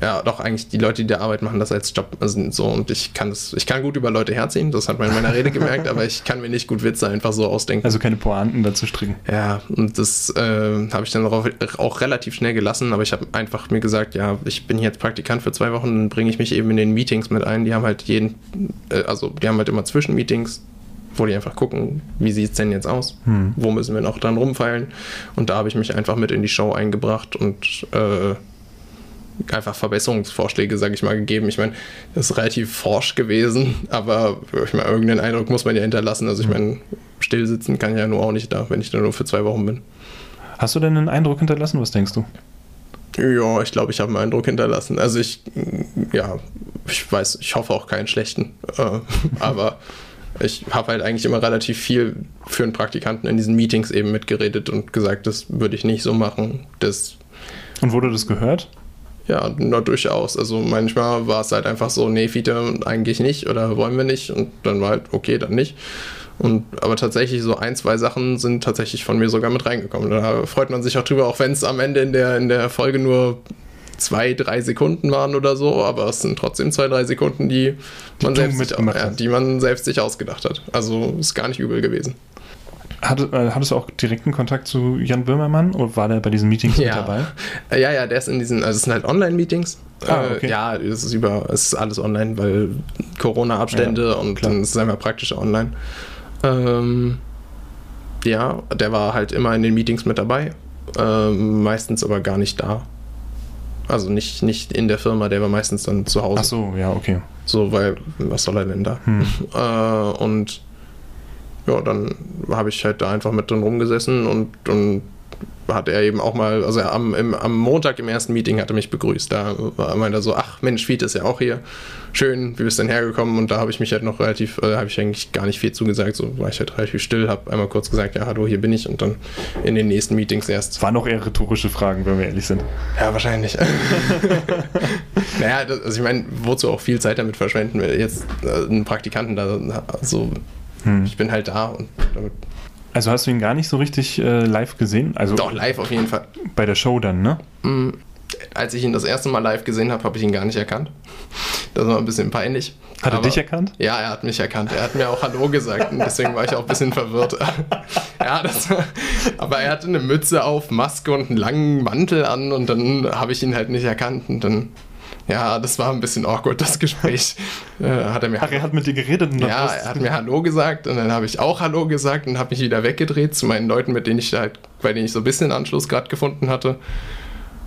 Speaker 2: ja, doch eigentlich die Leute, die da arbeiten, machen das als Job also so und ich kann das, ich kann gut über Leute herziehen, das hat man in meiner Rede gemerkt, aber ich kann mir nicht gut Witze einfach so ausdenken.
Speaker 1: Also keine Pointen dazu stricken.
Speaker 2: Ja, und das äh, habe ich dann auch, auch, relativ schnell gelassen, aber ich habe einfach mir gesagt, ja, ich bin hier jetzt Praktikant für zwei Wochen, dann bringe ich mich eben in den Meetings mit ein. Die haben halt jeden, äh, also die haben halt immer Zwischenmeetings, wo die einfach gucken, wie sieht es denn jetzt aus? Hm. Wo müssen wir noch dran rumfeilen? Und da habe ich mich einfach mit in die Show eingebracht und äh, einfach Verbesserungsvorschläge, sage ich mal, gegeben. Ich meine, das ist relativ forsch gewesen, aber ich meine, irgendeinen Eindruck muss man ja hinterlassen. Also ich meine, stillsitzen kann ich ja nur auch nicht da, wenn ich da nur für zwei Wochen bin.
Speaker 1: Hast du denn einen Eindruck hinterlassen? Was denkst du?
Speaker 2: Ja, ich glaube, ich habe einen Eindruck hinterlassen. Also ich, ja, ich weiß, ich hoffe auch keinen schlechten. Äh, aber ich habe halt eigentlich immer relativ viel für einen Praktikanten in diesen Meetings eben mitgeredet und gesagt, das würde ich nicht so machen. Das
Speaker 1: und wurde das gehört?
Speaker 2: Ja, na, durchaus. Also manchmal war es halt einfach so, nee, Fiete, eigentlich nicht oder wollen wir nicht. Und dann war halt, okay, dann nicht. Und, aber tatsächlich so ein, zwei Sachen sind tatsächlich von mir sogar mit reingekommen. Da freut man sich auch drüber, auch wenn es am Ende in der, in der Folge nur zwei, drei Sekunden waren oder so, aber es sind trotzdem zwei, drei Sekunden, die, die man, selbst sich, ja, die man selbst sich ausgedacht hat. Also ist gar nicht übel gewesen.
Speaker 1: Hat, äh, hattest du auch direkten Kontakt zu Jan Böhmermann oder war der bei diesen Meetings
Speaker 2: ja.
Speaker 1: mit dabei?
Speaker 2: Äh, ja, ja, der ist in diesen, also es sind halt Online-Meetings. Ah, äh, okay. Äh, ja, es ist über, es ist alles online, weil Corona-Abstände ja, und klar. dann ist es einfach praktisch online. Ähm, ja, der war halt immer in den Meetings mit dabei, ähm, meistens aber gar nicht da. Also nicht, nicht in der Firma, der war meistens dann zu Hause.
Speaker 1: Ach so, ja, okay.
Speaker 2: So, weil, was soll er denn da? Hm. Äh, und ja, dann habe ich halt da einfach mit drin rumgesessen und, und hat er eben auch mal, also am, im, am Montag im ersten Meeting hat er mich begrüßt. Da war meinte er so, ach Mensch, Fiete ist ja auch hier. Schön, wie bist du denn hergekommen? Und da habe ich mich halt noch relativ, äh, habe ich eigentlich gar nicht viel zugesagt. So war ich halt relativ still, habe einmal kurz gesagt, ja, hallo, hier bin ich. Und dann in den nächsten Meetings erst.
Speaker 1: Waren noch eher rhetorische Fragen, wenn wir ehrlich sind.
Speaker 2: Ja, wahrscheinlich. naja, das, also ich meine, wozu auch viel Zeit damit verschwenden, jetzt äh, einen Praktikanten da, also hm. ich bin halt da und damit
Speaker 1: also hast du ihn gar nicht so richtig äh, live gesehen? Also
Speaker 2: Doch, live auf jeden Fall.
Speaker 1: Bei der Show dann, ne?
Speaker 2: Mm, als ich ihn das erste Mal live gesehen habe, habe ich ihn gar nicht erkannt. Das war ein bisschen peinlich.
Speaker 1: Hat er dich erkannt?
Speaker 2: Ja, er hat mich erkannt. Er hat mir auch Hallo gesagt und deswegen war ich auch ein bisschen verwirrt. ja, das, aber er hatte eine Mütze auf, Maske und einen langen Mantel an und dann habe ich ihn halt nicht erkannt und dann ja, das war ein bisschen awkward, das Gespräch.
Speaker 1: Äh, hat er, mir Ach, er hat mit dir geredet?
Speaker 2: Und ja, er hat mir Hallo gesagt und dann habe ich auch Hallo gesagt und habe mich wieder weggedreht zu meinen Leuten, mit denen ich halt, bei denen ich so ein bisschen Anschluss gerade gefunden hatte.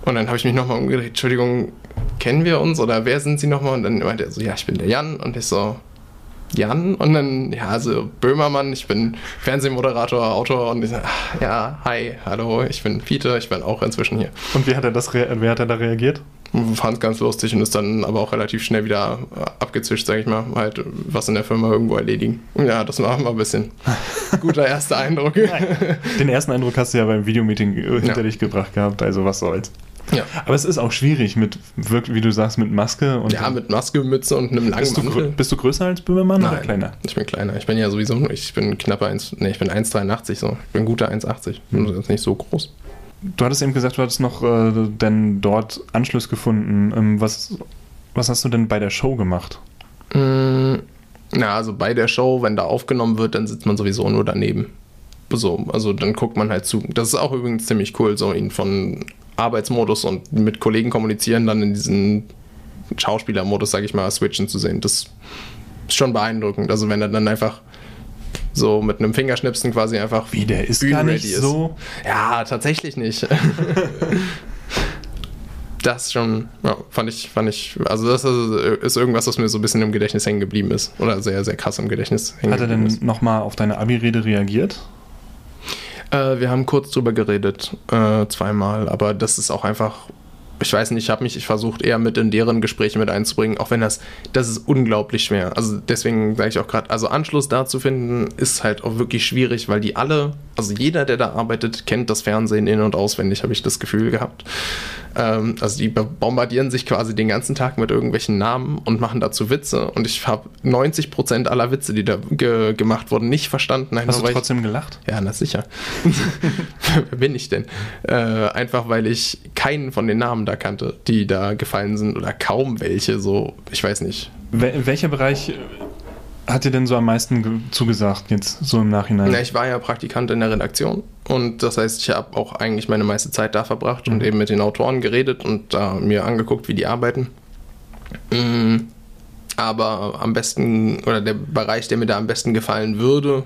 Speaker 2: Und dann habe ich mich nochmal umgedreht, Entschuldigung, kennen wir uns oder wer sind Sie nochmal? Und dann meinte er so, ja, ich bin der Jan und ich so, Jan und dann, ja, also Böhmermann, ich bin Fernsehmoderator, Autor und ich so, ach, ja, hi, hallo, ich bin Peter, ich bin auch inzwischen hier.
Speaker 1: Und wie hat er das, wer hat er da reagiert?
Speaker 2: Fand es ganz lustig und ist dann aber auch relativ schnell wieder abgezischt, sag ich mal, halt was in der Firma irgendwo erledigen. Ja, das war mal ein bisschen guter erster Eindruck.
Speaker 1: Den ersten Eindruck hast du ja beim Videomeeting hinter ja. dich gebracht gehabt, also was soll's. Ja. Aber es ist auch schwierig mit, wie du sagst, mit Maske und.
Speaker 2: Ja, mit Maske, Mütze und einem langen
Speaker 1: bist du, Mantel. Bist du größer als Böhmermann Nein, oder kleiner?
Speaker 2: Ich bin kleiner. Ich bin ja sowieso, ich bin knapper 1, nee, ich bin 1,83 so. Ich bin guter 1,80. Mhm. Also nicht so groß.
Speaker 1: Du hattest eben gesagt, du hattest noch äh, denn dort Anschluss gefunden. Ähm, was, was hast du denn bei der Show gemacht?
Speaker 2: Mm, na, also bei der Show, wenn da aufgenommen wird, dann sitzt man sowieso nur daneben. So, also dann guckt man halt zu. Das ist auch übrigens ziemlich cool, so ihn von Arbeitsmodus und mit Kollegen kommunizieren, dann in diesen Schauspielermodus, sag ich mal, switchen zu sehen. Das ist schon beeindruckend. Also wenn er dann einfach so mit einem Fingerschnipsen quasi einfach.
Speaker 1: Wie, der ist gar nicht ist. so?
Speaker 2: Ja, tatsächlich nicht. das schon, ja, fand ich, fand ich, also das ist irgendwas, was mir so ein bisschen im Gedächtnis hängen geblieben ist. Oder sehr, sehr krass im Gedächtnis
Speaker 1: hängen Hat er denn nochmal auf deine Abi-Rede reagiert?
Speaker 2: Äh, wir haben kurz drüber geredet, äh, zweimal, aber das ist auch einfach ich weiß nicht, ich habe mich ich versucht eher mit in deren Gespräche mit einzubringen, auch wenn das, das ist unglaublich schwer. Also deswegen sage ich auch gerade, also Anschluss da zu finden, ist halt auch wirklich schwierig, weil die alle, also jeder, der da arbeitet, kennt das Fernsehen in- und auswendig, habe ich das Gefühl gehabt. Ähm, also die bombardieren sich quasi den ganzen Tag mit irgendwelchen Namen und machen dazu Witze. Und ich habe 90 Prozent aller Witze, die da ge gemacht wurden, nicht verstanden.
Speaker 1: Einfach, Hast du trotzdem ich, gelacht?
Speaker 2: Ja, na sicher. Wer bin ich denn? Äh, einfach weil ich keinen von den Namen da kannte, die da gefallen sind oder kaum welche. So, ich weiß nicht.
Speaker 1: Wel welcher Bereich hat dir denn so am meisten zugesagt, jetzt so im Nachhinein?
Speaker 2: Na, ich war ja Praktikant in der Redaktion und das heißt, ich habe auch eigentlich meine meiste Zeit da verbracht mhm. und eben mit den Autoren geredet und äh, mir angeguckt, wie die arbeiten. Mhm. Aber am besten, oder der Bereich, der mir da am besten gefallen würde,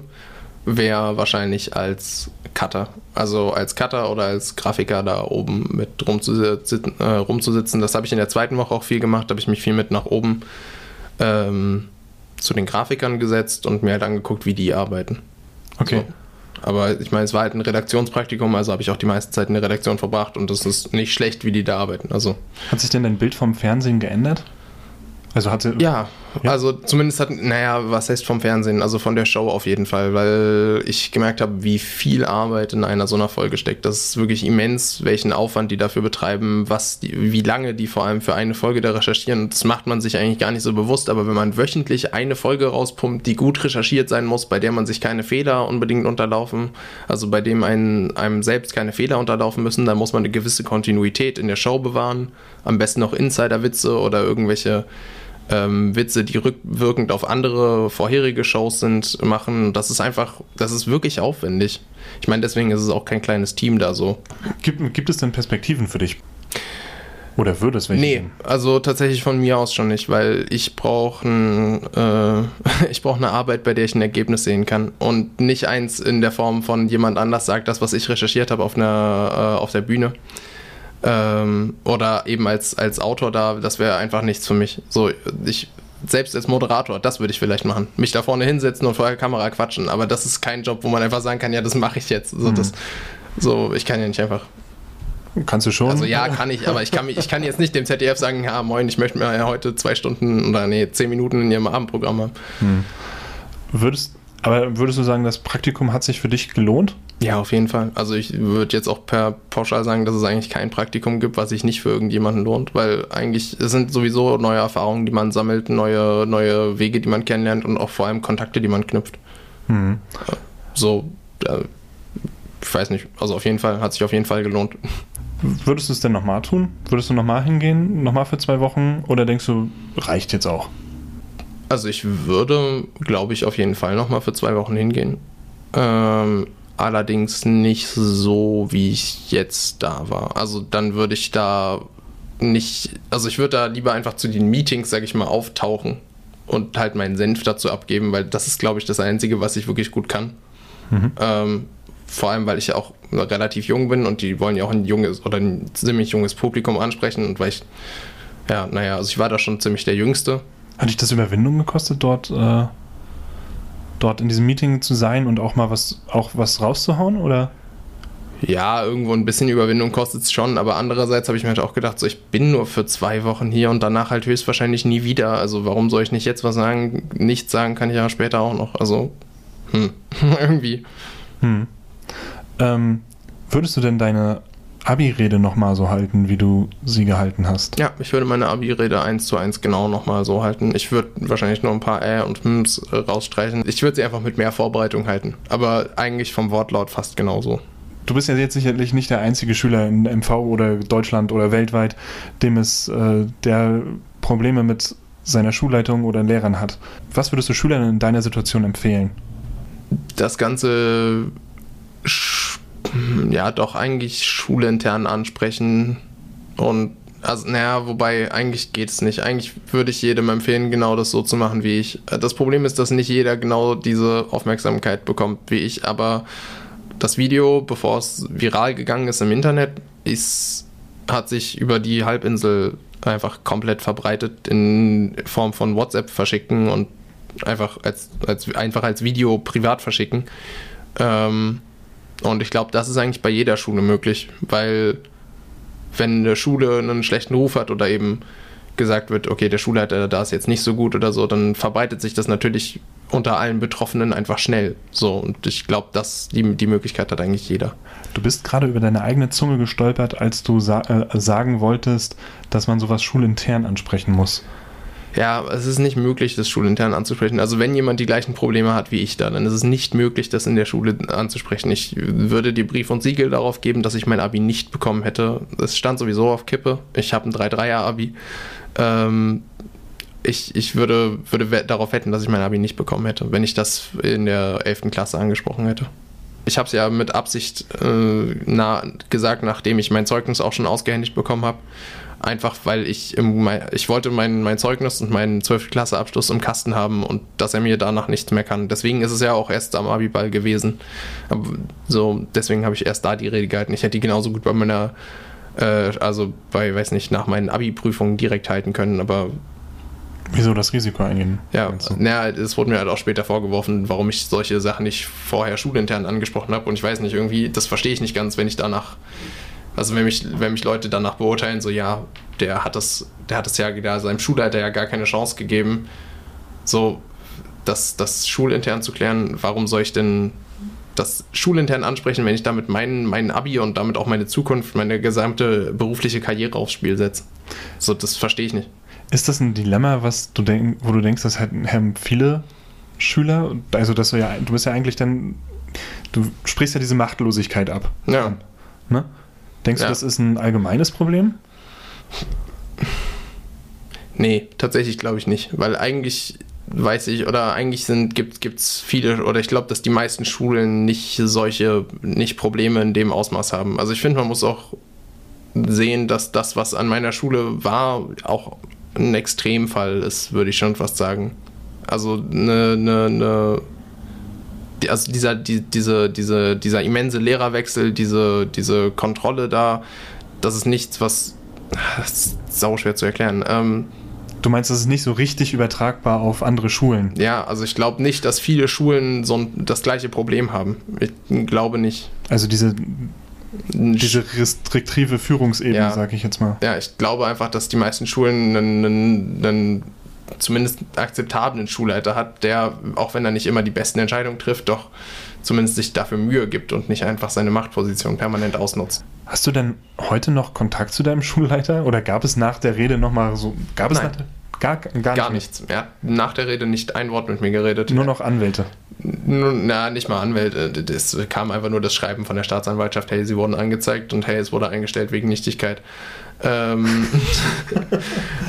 Speaker 2: wäre wahrscheinlich als Cutter. Also als Cutter oder als Grafiker da oben mit rumzusitzen. Äh, rumzusitzen. Das habe ich in der zweiten Woche auch viel gemacht, da habe ich mich viel mit nach oben ähm, zu den Grafikern gesetzt und mir halt angeguckt, wie die arbeiten.
Speaker 1: Okay. So.
Speaker 2: Aber ich meine, es war halt ein Redaktionspraktikum, also habe ich auch die meiste Zeit in der Redaktion verbracht und das ist nicht schlecht, wie die da arbeiten. Also.
Speaker 1: Hat sich denn dein Bild vom Fernsehen geändert?
Speaker 2: Also hatte. Ja, ja, also zumindest hat, naja, was heißt vom Fernsehen, also von der Show auf jeden Fall, weil ich gemerkt habe, wie viel Arbeit in einer so einer Folge steckt. Das ist wirklich immens, welchen Aufwand die dafür betreiben, was die, wie lange die vor allem für eine Folge da recherchieren. Das macht man sich eigentlich gar nicht so bewusst, aber wenn man wöchentlich eine Folge rauspumpt, die gut recherchiert sein muss, bei der man sich keine Fehler unbedingt unterlaufen, also bei dem einen, einem selbst keine Fehler unterlaufen müssen, dann muss man eine gewisse Kontinuität in der Show bewahren. Am besten noch Insider-Witze oder irgendwelche ähm, Witze, die rückwirkend auf andere vorherige Shows sind, machen. Das ist einfach, das ist wirklich aufwendig. Ich meine, deswegen ist es auch kein kleines Team da so.
Speaker 1: Gibt, gibt es denn Perspektiven für dich? Oder würde es welche?
Speaker 2: Nee, geben? also tatsächlich von mir aus schon nicht, weil ich brauche äh, ich brauche eine Arbeit, bei der ich ein Ergebnis sehen kann und nicht eins in der Form von jemand anders sagt das, was ich recherchiert habe auf einer äh, auf der Bühne ähm, oder eben als, als Autor da, das wäre einfach nichts für mich. So, ich, selbst als Moderator, das würde ich vielleicht machen. Mich da vorne hinsetzen und vor der Kamera quatschen, aber das ist kein Job, wo man einfach sagen kann, ja, das mache ich jetzt. So, mhm. das, So, ich kann ja nicht einfach.
Speaker 1: Kannst du schon?
Speaker 2: Also ja, kann ich, aber ich kann, ich kann jetzt nicht dem ZDF sagen, ja, moin, ich möchte mir heute zwei Stunden oder nee, zehn Minuten in ihrem Abendprogramm haben. Hm.
Speaker 1: Würdest, aber würdest du sagen, das Praktikum hat sich für dich gelohnt?
Speaker 2: Ja, auf jeden Fall. Also ich würde jetzt auch per pauschal sagen, dass es eigentlich kein Praktikum gibt, was sich nicht für irgendjemanden lohnt, weil eigentlich es sind sowieso neue Erfahrungen, die man sammelt, neue, neue Wege, die man kennenlernt und auch vor allem Kontakte, die man knüpft. Mhm. So, äh, ich weiß nicht, also auf jeden Fall, hat sich auf jeden Fall gelohnt.
Speaker 1: Würdest du es denn nochmal tun? Würdest du nochmal hingehen, nochmal für zwei Wochen oder denkst du, reicht jetzt auch?
Speaker 2: Also ich würde, glaube ich, auf jeden Fall nochmal für zwei Wochen hingehen. Ähm, allerdings nicht so, wie ich jetzt da war. Also dann würde ich da nicht, also ich würde da lieber einfach zu den Meetings, sag ich mal, auftauchen und halt meinen Senf dazu abgeben, weil das ist, glaube ich, das Einzige, was ich wirklich gut kann. Mhm. Ähm, vor allem, weil ich ja auch relativ jung bin und die wollen ja auch ein junges oder ein ziemlich junges Publikum ansprechen und weil ich, ja, naja, also ich war da schon ziemlich der Jüngste.
Speaker 1: Hat dich das Überwindung gekostet, dort, äh, dort in diesem Meeting zu sein und auch mal was, auch was rauszuhauen, oder?
Speaker 2: Ja, irgendwo ein bisschen Überwindung kostet es schon, aber andererseits habe ich mir halt auch gedacht, so ich bin nur für zwei Wochen hier und danach halt höchstwahrscheinlich nie wieder. Also warum soll ich nicht jetzt was sagen? Nichts sagen kann ich ja später auch noch. Also, hm, irgendwie. Hm.
Speaker 1: Ähm, würdest du denn deine Abi-Rede nochmal so halten, wie du sie gehalten hast?
Speaker 2: Ja, ich würde meine Abi-Rede eins zu eins genau nochmal so halten. Ich würde wahrscheinlich nur ein paar Ä und Hms äh, rausstreichen. Ich würde sie einfach mit mehr Vorbereitung halten. Aber eigentlich vom Wortlaut fast genauso.
Speaker 1: Du bist ja jetzt sicherlich nicht der einzige Schüler in MV oder Deutschland oder weltweit, dem es äh, der Probleme mit seiner Schulleitung oder Lehrern hat. Was würdest du Schülern in deiner Situation empfehlen?
Speaker 2: Das Ganze ja doch eigentlich schulintern ansprechen und also, naja, wobei eigentlich geht es nicht. Eigentlich würde ich jedem empfehlen, genau das so zu machen wie ich. Das Problem ist, dass nicht jeder genau diese Aufmerksamkeit bekommt wie ich, aber das Video, bevor es viral gegangen ist im Internet, ist, hat sich über die Halbinsel einfach komplett verbreitet in Form von WhatsApp verschicken und einfach als, als, einfach als Video privat verschicken. Ähm, und ich glaube, das ist eigentlich bei jeder Schule möglich, weil wenn eine Schule einen schlechten Ruf hat oder eben gesagt wird, okay, der Schulleiter da ist jetzt nicht so gut oder so, dann verbreitet sich das natürlich unter allen Betroffenen einfach schnell. So, und ich glaube, dass die, die Möglichkeit hat eigentlich jeder.
Speaker 1: Du bist gerade über deine eigene Zunge gestolpert, als du sa äh, sagen wolltest, dass man sowas schulintern ansprechen muss
Speaker 2: ja, es ist nicht möglich, das schulintern anzusprechen. Also wenn jemand die gleichen Probleme hat wie ich da, dann ist es nicht möglich, das in der Schule anzusprechen. Ich würde dir Brief und Siegel darauf geben, dass ich mein Abi nicht bekommen hätte. Es stand sowieso auf Kippe. Ich habe ein 3-3er-Abi. Ähm, ich, ich würde, würde darauf wetten, dass ich mein Abi nicht bekommen hätte, wenn ich das in der 11. Klasse angesprochen hätte. Ich habe es ja mit Absicht äh, na, gesagt, nachdem ich mein Zeugnis auch schon ausgehändigt bekommen habe einfach weil ich im, ich wollte mein, mein Zeugnis und meinen 12. Klasse Abschluss im Kasten haben und dass er mir danach nichts mehr kann. Deswegen ist es ja auch erst am Abiball gewesen. Aber so, deswegen habe ich erst da die Rede gehalten. Ich hätte die genauso gut bei meiner, äh, also bei, weiß nicht, nach meinen Abi-Prüfungen direkt halten können, aber
Speaker 1: Wieso das Risiko eingehen?
Speaker 2: Ja, naja, es wurde mir halt auch später vorgeworfen, warum ich solche Sachen nicht vorher schulintern angesprochen habe. Und ich weiß nicht, irgendwie, das verstehe ich nicht ganz, wenn ich danach also wenn mich, wenn mich Leute danach beurteilen, so ja, der hat das, der hat das ja der, seinem Schulleiter ja gar keine Chance gegeben, so das, das schulintern zu klären, warum soll ich denn das schulintern ansprechen, wenn ich damit meinen, meinen Abi und damit auch meine Zukunft, meine gesamte berufliche Karriere aufs Spiel setze? So, das verstehe ich nicht.
Speaker 1: Ist das ein Dilemma, was du denk, wo du denkst, das haben viele Schüler? Also, dass du ja, du bist ja eigentlich dann, du sprichst ja diese Machtlosigkeit ab.
Speaker 2: Ja.
Speaker 1: Ne? Denkst ja. du, das ist ein allgemeines Problem?
Speaker 2: Nee, tatsächlich glaube ich nicht, weil eigentlich weiß ich, oder eigentlich sind, gibt es viele, oder ich glaube, dass die meisten Schulen nicht solche, nicht Probleme in dem Ausmaß haben. Also ich finde, man muss auch sehen, dass das, was an meiner Schule war, auch ein Extremfall ist, würde ich schon fast sagen. Also eine, eine, eine also dieser, die, diese, diese, dieser immense Lehrerwechsel, diese, diese Kontrolle da, das ist nichts, was. Das ist sau schwer zu erklären. Ähm,
Speaker 1: Du meinst, das ist nicht so richtig übertragbar auf andere Schulen?
Speaker 2: Ja, also ich glaube nicht, dass viele Schulen so ein, das gleiche Problem haben. Ich glaube nicht.
Speaker 1: Also diese Diese restriktive Führungsebene,
Speaker 2: Ja.
Speaker 1: sage ich jetzt mal.
Speaker 2: ja, ich glaube einfach, dass die meisten Schulen einen, einen, einen zumindest akzeptablen Schulleiter hat, der, auch wenn er nicht immer die besten Entscheidungen trifft, doch zumindest sich dafür Mühe gibt und nicht einfach seine Machtposition permanent ausnutzt.
Speaker 1: Hast du denn heute noch Kontakt zu deinem Schulleiter? Oder gab es nach der Rede nochmal so. Gab es
Speaker 2: Nein.
Speaker 1: nach der, gar, gar,
Speaker 2: Gar
Speaker 1: nicht.
Speaker 2: nichts. Er hat nach der Rede nicht ein Wort mit mir geredet.
Speaker 1: Nur noch Anwälte.
Speaker 2: Nun, Na, nicht mal Anwälte. Es kam einfach nur das Schreiben von der Staatsanwaltschaft, hey, sie wurden angezeigt und hey, es wurde eingestellt wegen Nichtigkeit. Ähm,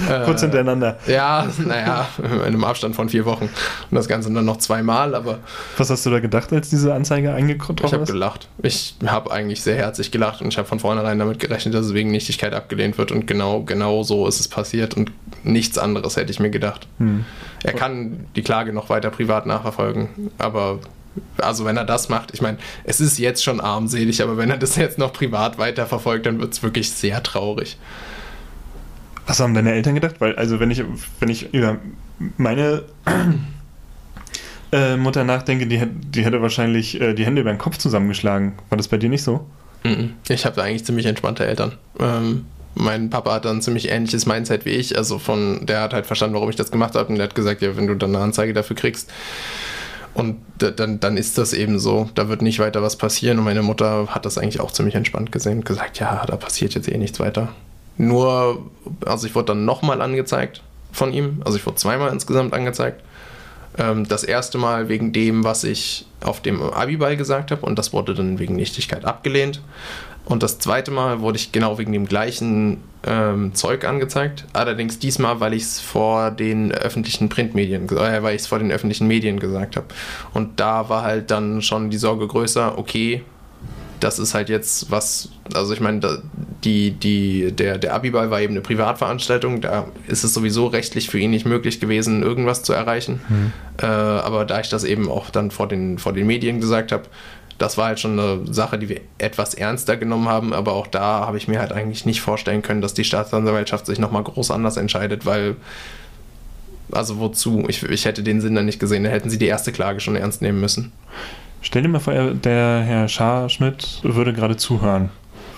Speaker 1: Kurz hintereinander.
Speaker 2: ja, naja, in einem Abstand von vier Wochen. Und das Ganze dann noch zweimal, aber
Speaker 1: Was hast du da gedacht, als diese Anzeige
Speaker 2: ich
Speaker 1: eingetroffen
Speaker 2: habe
Speaker 1: ist?
Speaker 2: gelacht. Ich habe eigentlich sehr herzlich gelacht und ich habe von vornherein damit gerechnet, dass es wegen Nichtigkeit abgelehnt wird und genau, genau so ist es passiert und nichts anderes hätte ich mir gedacht.
Speaker 1: Hm.
Speaker 2: Er kann die Klage noch weiter privat nachverfolgen, aber also wenn er das macht, ich meine, es ist jetzt schon armselig, aber wenn er das jetzt noch privat weiterverfolgt, dann wird es wirklich sehr traurig.
Speaker 1: Was haben deine Eltern gedacht? Weil, also, wenn ich, wenn ich über meine äh, Mutter nachdenke, die, die hätte wahrscheinlich äh, die Hände über den Kopf zusammengeschlagen. War das bei dir nicht so?
Speaker 2: Mhm. Ich habe eigentlich ziemlich entspannte Eltern. Ähm, mein Papa hat dann ein ziemlich ähnliches Mindset wie ich. Also von, der hat halt verstanden, warum ich das gemacht habe und der hat gesagt, ja, wenn du dann eine Anzeige dafür kriegst und da- dann, dann ist das eben so. Da wird nicht weiter was passieren. Und meine Mutter hat das eigentlich auch ziemlich entspannt gesehen und gesagt, ja, da passiert jetzt eh nichts weiter. Nur, also ich wurde dann nochmal angezeigt von ihm. Also ich wurde zweimal insgesamt angezeigt. Ähm, das erste Mal wegen dem, was ich auf dem Abiball gesagt habe und das wurde dann wegen Nichtigkeit abgelehnt. Und das zweite Mal wurde ich genau wegen dem gleichen ähm, Zeug angezeigt. Allerdings diesmal, weil ich es vor den öffentlichen Printmedien, äh, weil ich es vor den öffentlichen Medien gesagt habe. Und da war halt dann schon die Sorge größer, okay, das ist halt jetzt was, also ich meine, da- die, die, der, der Abiball war eben eine Privatveranstaltung, da ist es sowieso rechtlich für ihn nicht möglich gewesen, irgendwas zu erreichen. Äh, aber da ich das eben auch dann vor den, vor den Medien gesagt habe, das war halt schon eine Sache, die wir etwas ernster genommen haben, aber auch da habe ich mir halt eigentlich nicht vorstellen können, dass die Staatsanwaltschaft sich nochmal groß anders entscheidet, weil, also wozu? Ich, ich hätte den Sinn dann nicht gesehen, da hätten sie die erste Klage schon ernst nehmen müssen.
Speaker 1: Stell dir mal vor, er- der Herr Scharschmidt würde gerade zuhören.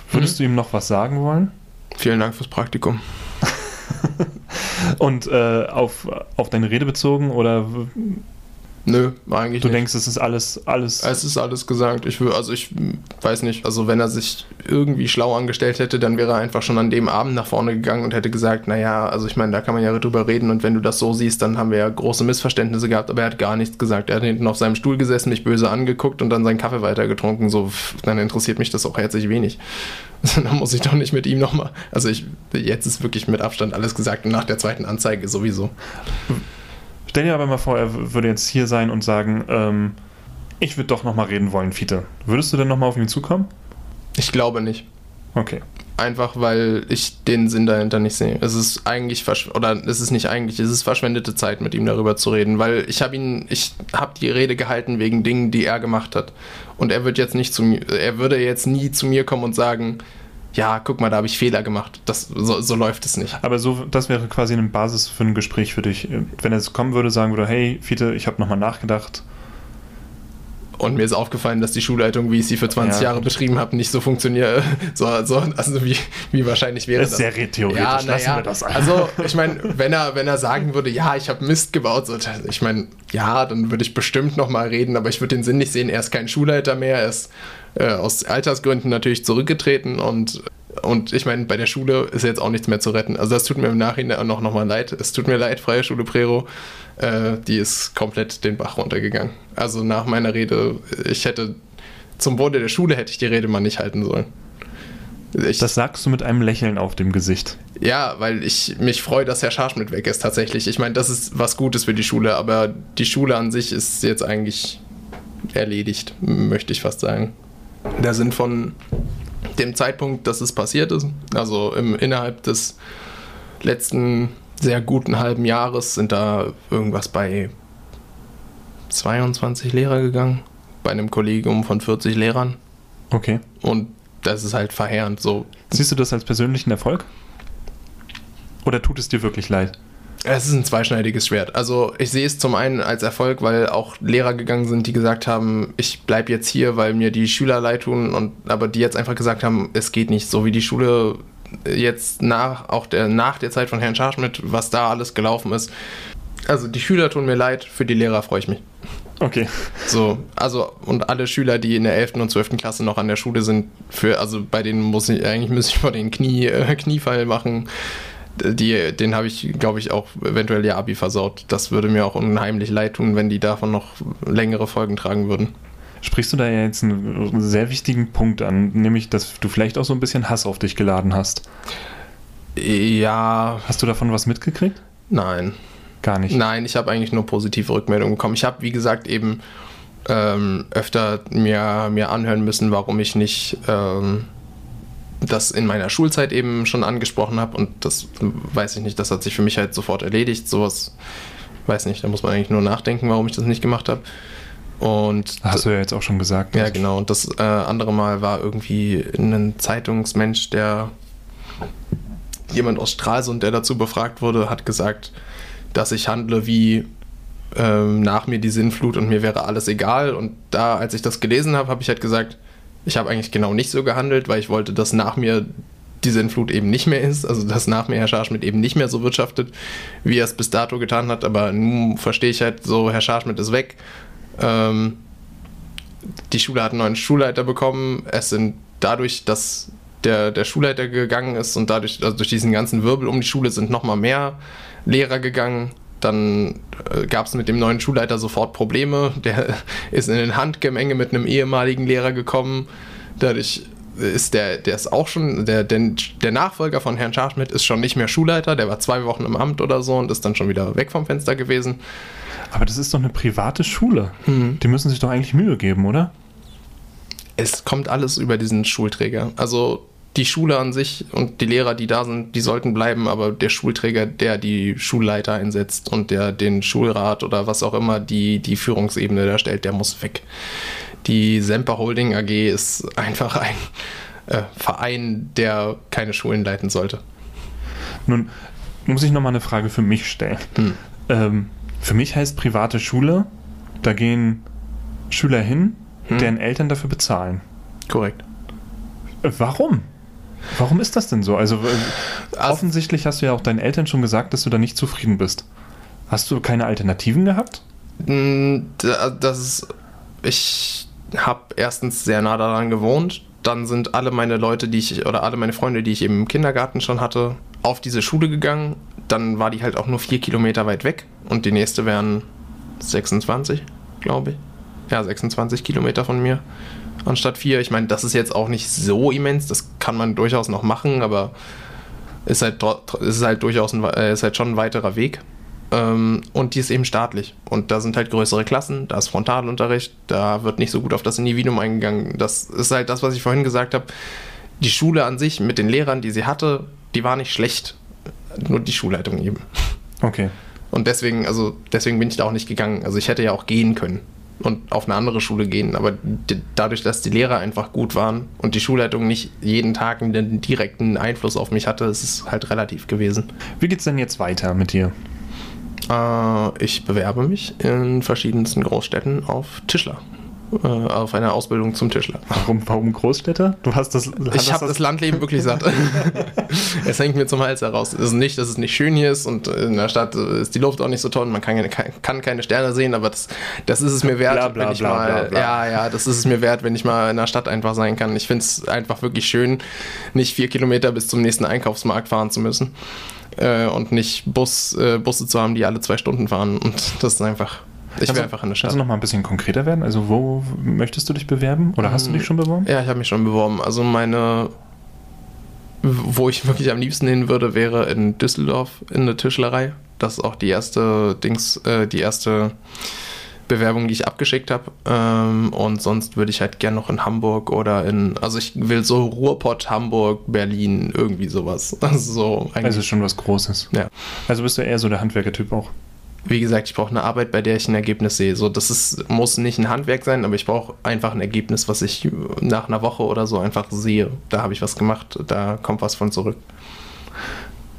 Speaker 1: Würdest du ihm noch was sagen wollen?
Speaker 2: Vielen Dank fürs Praktikum.
Speaker 1: Und äh, auf, auf deine Rede bezogen oder
Speaker 2: Nö, eigentlich
Speaker 1: du
Speaker 2: nicht.
Speaker 1: denkst, es ist alles, alles.
Speaker 2: Es ist alles gesagt. Ich will, also ich weiß nicht. Also wenn er sich irgendwie schlau angestellt hätte, dann wäre er einfach schon an dem Abend nach vorne gegangen und hätte gesagt, naja, also ich meine, da kann man ja drüber reden und wenn du das so siehst, dann haben wir ja große Missverständnisse gehabt, aber er hat gar nichts gesagt. Er hat hinten auf seinem Stuhl gesessen, mich böse angeguckt und dann seinen Kaffee weitergetrunken. So, dann interessiert mich das auch herzlich wenig. dann muss ich doch nicht mit ihm nochmal. Also ich, jetzt ist wirklich mit Abstand alles gesagt und nach der zweiten Anzeige sowieso.
Speaker 1: Stell dir aber mal vor, er würde jetzt hier sein und sagen, ähm, ich würde doch nochmal reden wollen, Fiete. Würdest du denn nochmal auf ihn zukommen?
Speaker 2: Ich glaube nicht.
Speaker 1: Okay.
Speaker 2: Einfach weil ich den Sinn dahinter nicht sehe. Es ist eigentlich oder es ist nicht eigentlich, es ist verschwendete Zeit mit ihm darüber zu reden, weil ich habe ihn, ich habe die Rede gehalten wegen Dingen, die er gemacht hat. Und er wird jetzt nicht zu mir, er würde jetzt nie zu mir kommen und sagen, ja, guck mal, da habe ich Fehler gemacht. Das so, so läuft es nicht.
Speaker 1: Aber so, das wäre quasi eine Basis für ein Gespräch für dich. Wenn er kommen würde, sagen würde, hey, Fiete, ich habe nochmal nachgedacht.
Speaker 2: Und mir ist aufgefallen, dass die Schulleitung, wie ich sie für 20
Speaker 1: Ja.
Speaker 2: Jahre beschrieben habe, nicht so funktioniert. So, so, also wie, wie wahrscheinlich wäre
Speaker 1: Das ist sehr theoretisch,
Speaker 2: Ja,
Speaker 1: lassen
Speaker 2: naja,
Speaker 1: wir das.
Speaker 2: also ich meine, wenn er, wenn er sagen würde, ja, ich habe Mist gebaut, so, ich meine, ja, dann würde ich bestimmt nochmal reden, aber ich würde den Sinn nicht sehen, er ist kein Schulleiter mehr, er ist äh, aus Altersgründen natürlich zurückgetreten und und ich meine, bei der Schule ist jetzt auch nichts mehr zu retten. Also das tut mir im Nachhinein noch, noch mal leid. Es tut mir leid, Freie Schule Prero. Äh, die ist komplett den Bach runtergegangen. Also nach meiner Rede, ich hätte zum Wohle der Schule hätte ich die Rede mal nicht halten sollen. Ich,
Speaker 1: Das sagst du mit einem Lächeln auf dem Gesicht.
Speaker 2: ja, weil ich mich freue, dass Herr Scharschmidt weg ist tatsächlich. Ich meine, das ist was Gutes für die Schule, aber die Schule an sich ist jetzt eigentlich erledigt, möchte ich fast sagen. Der Sinn von dem Zeitpunkt, dass es passiert ist, also im, innerhalb des letzten sehr guten halben Jahres sind da irgendwas bei 22 Lehrer gegangen, bei einem Kollegium von 40 Lehrern
Speaker 1: Okay.
Speaker 2: und das ist halt verheerend so.
Speaker 1: Siehst du das als persönlichen Erfolg? Oder tut es dir wirklich leid?
Speaker 2: Es ist ein zweischneidiges Schwert. Also ich sehe es zum einen als Erfolg, weil auch Lehrer gegangen sind, die gesagt haben, ich bleibe jetzt hier, weil mir die Schüler leid tun, und, aber die jetzt einfach gesagt haben, es geht nicht, so wie die Schule jetzt nach, auch der, nach der Zeit von Herrn Scharschmidt, was da alles gelaufen ist. Also die Schüler tun mir leid, für die Lehrer freue ich mich.
Speaker 1: Okay.
Speaker 2: So, also und alle Schüler, die in der 11. und 12. Klasse noch an der Schule sind, für, also bei denen muss ich, eigentlich muss ich vor den Knie, äh, Kniefall machen. Die, den habe ich, glaube ich, auch eventuell ihr Abi versaut. Das würde mir auch unheimlich leid tun, wenn die davon noch längere Folgen tragen würden.
Speaker 1: Sprichst du da ja jetzt einen sehr wichtigen Punkt an, nämlich, dass du vielleicht auch so ein bisschen Hass auf dich geladen hast.
Speaker 2: Ja.
Speaker 1: Hast du davon was mitgekriegt?
Speaker 2: Nein.
Speaker 1: Gar nicht.
Speaker 2: Nein, ich habe eigentlich nur positive Rückmeldungen bekommen. Ich habe, wie gesagt, eben ähm, öfter mir, mir anhören müssen, warum ich nicht ähm, das in meiner Schulzeit eben schon angesprochen habe. Und das weiß ich nicht, das hat sich für mich halt sofort erledigt. Sowas, weiß nicht, da muss man eigentlich nur nachdenken, warum ich das nicht gemacht habe. Und
Speaker 1: hast du ja jetzt auch schon gesagt.
Speaker 2: Ja, genau. Und das äh, andere Mal war irgendwie ein Zeitungsmensch, der jemand aus Stralsund, der dazu befragt wurde, hat gesagt, dass ich handle wie ähm, nach mir die Sinnflut und mir wäre alles egal. Und da, als ich das gelesen habe, habe ich halt gesagt, ich habe eigentlich genau nicht so gehandelt, weil ich wollte, dass nach mir die Sinnflut eben nicht mehr ist, also dass nach mir Herr Scharschmidt eben nicht mehr so wirtschaftet, wie er es bis dato getan hat. Aber nun verstehe ich halt so, Herr Scharschmidt ist weg. Ähm, die Schule hat einen neuen Schulleiter bekommen. Es sind dadurch, dass der, der Schulleiter gegangen ist und dadurch, also durch diesen ganzen Wirbel um die Schule sind nochmal mehr Lehrer gegangen. Dann äh, gab es mit dem neuen Schulleiter sofort Probleme. Der ist in ein Handgemenge mit einem ehemaligen Lehrer gekommen. Dadurch ist der, der ist auch schon, der, der, der Nachfolger von Herrn Scharschmidt ist schon nicht mehr Schulleiter, der war zwei Wochen im Amt oder so und ist dann schon wieder weg vom Fenster gewesen.
Speaker 1: Aber das ist doch eine private Schule. Mhm. Die müssen sich doch eigentlich Mühe geben, oder?
Speaker 2: Es kommt alles über diesen Schulträger. Also die Schule an sich und die Lehrer, die da sind, die sollten bleiben, aber der Schulträger, der die Schulleiter einsetzt und der den Schulrat oder was auch immer die, die Führungsebene darstellt, der muss weg. Die Semper Holding AG ist einfach ein äh, Verein, der keine Schulen leiten sollte.
Speaker 1: Nun muss ich nochmal eine Frage für mich stellen. Hm. Ähm, für mich heißt private Schule, da gehen Schüler hin, hm. deren Eltern dafür bezahlen.
Speaker 2: Korrekt.
Speaker 1: Äh, warum? Warum ist das denn so? Also, also offensichtlich hast du ja auch deinen Eltern schon gesagt, dass du da nicht zufrieden bist. Hast du keine Alternativen gehabt?
Speaker 2: Hm, das ist. Ich habe erstens sehr nah daran gewohnt. Dann sind alle meine Leute, die ich, oder alle meine Freunde, die ich im Kindergarten schon hatte, auf diese Schule gegangen. Dann war die halt auch nur vier Kilometer weit weg. Und die nächste wären 26, glaube ich. Ja, 26 Kilometer von mir anstatt vier. Ich meine, das ist jetzt auch nicht so immens, das kann man durchaus noch machen, aber ist halt, ist halt durchaus ein, äh, ist halt schon ein weiterer Weg. Ähm, und die ist eben staatlich. Und da sind halt größere Klassen, da ist Frontalunterricht, da wird nicht so gut auf das Individuum eingegangen. Das ist halt das, was ich vorhin gesagt habe. Die Schule an sich mit den Lehrern, die sie hatte, die war nicht schlecht. Nur die Schulleitung eben.
Speaker 1: Okay.
Speaker 2: Und deswegen, also deswegen bin ich da auch nicht gegangen. Also ich hätte ja auch gehen können und auf eine andere Schule gehen. Aber dadurch, dass die Lehrer einfach gut waren und die Schulleitung nicht jeden Tag einen direkten Einfluss auf mich hatte, ist es halt relativ gewesen.
Speaker 1: Wie geht es denn jetzt weiter mit dir?
Speaker 2: Äh, ich bewerbe mich in verschiedensten Großstädten auf Tischler äh, auf eine Ausbildung zum Tischler.
Speaker 1: Warum, warum Großstädte?
Speaker 2: Du hast das. Ich habe das Landleben wirklich satt. es hängt mir zum Hals heraus. Es ist nicht, dass es nicht schön hier ist und in der Stadt ist die Luft auch nicht so toll. Man kann, kann keine Sterne sehen, aber das, das ist es mir wert, bla, bla, wenn ich bla, mal. Ja, ja, das ist es mir wert, wenn ich mal in der Stadt einfach sein kann. Ich finde es einfach wirklich schön, nicht vier Kilometer bis zum nächsten Einkaufsmarkt fahren zu müssen äh, und nicht Bus, äh, Busse zu haben, die alle zwei Stunden fahren. Und das ist einfach ich also, einfach
Speaker 1: in der Stadt. Also noch mal ein bisschen konkreter werden? Also wo möchtest du dich bewerben? Oder hast du dich schon beworben?
Speaker 2: Ja, ich habe mich schon beworben. Also meine, wo ich wirklich am liebsten hin würde, wäre in Düsseldorf in der Tischlerei. Das ist auch die erste Dings, äh, die erste Bewerbung, die ich abgeschickt habe. Ähm, und sonst würde ich halt gern noch in Hamburg oder in, also ich will so Ruhrpott, Hamburg, Berlin, irgendwie sowas. Also so
Speaker 1: Also schon was Großes.
Speaker 2: Ja.
Speaker 1: Also bist du eher so der Handwerkertyp auch?
Speaker 2: Wie gesagt, ich brauche eine Arbeit, bei der ich ein Ergebnis sehe. So, das ist, muss nicht ein Handwerk sein, aber ich brauche einfach ein Ergebnis, was ich nach einer Woche oder so einfach sehe. Da habe ich was gemacht, da kommt was von zurück.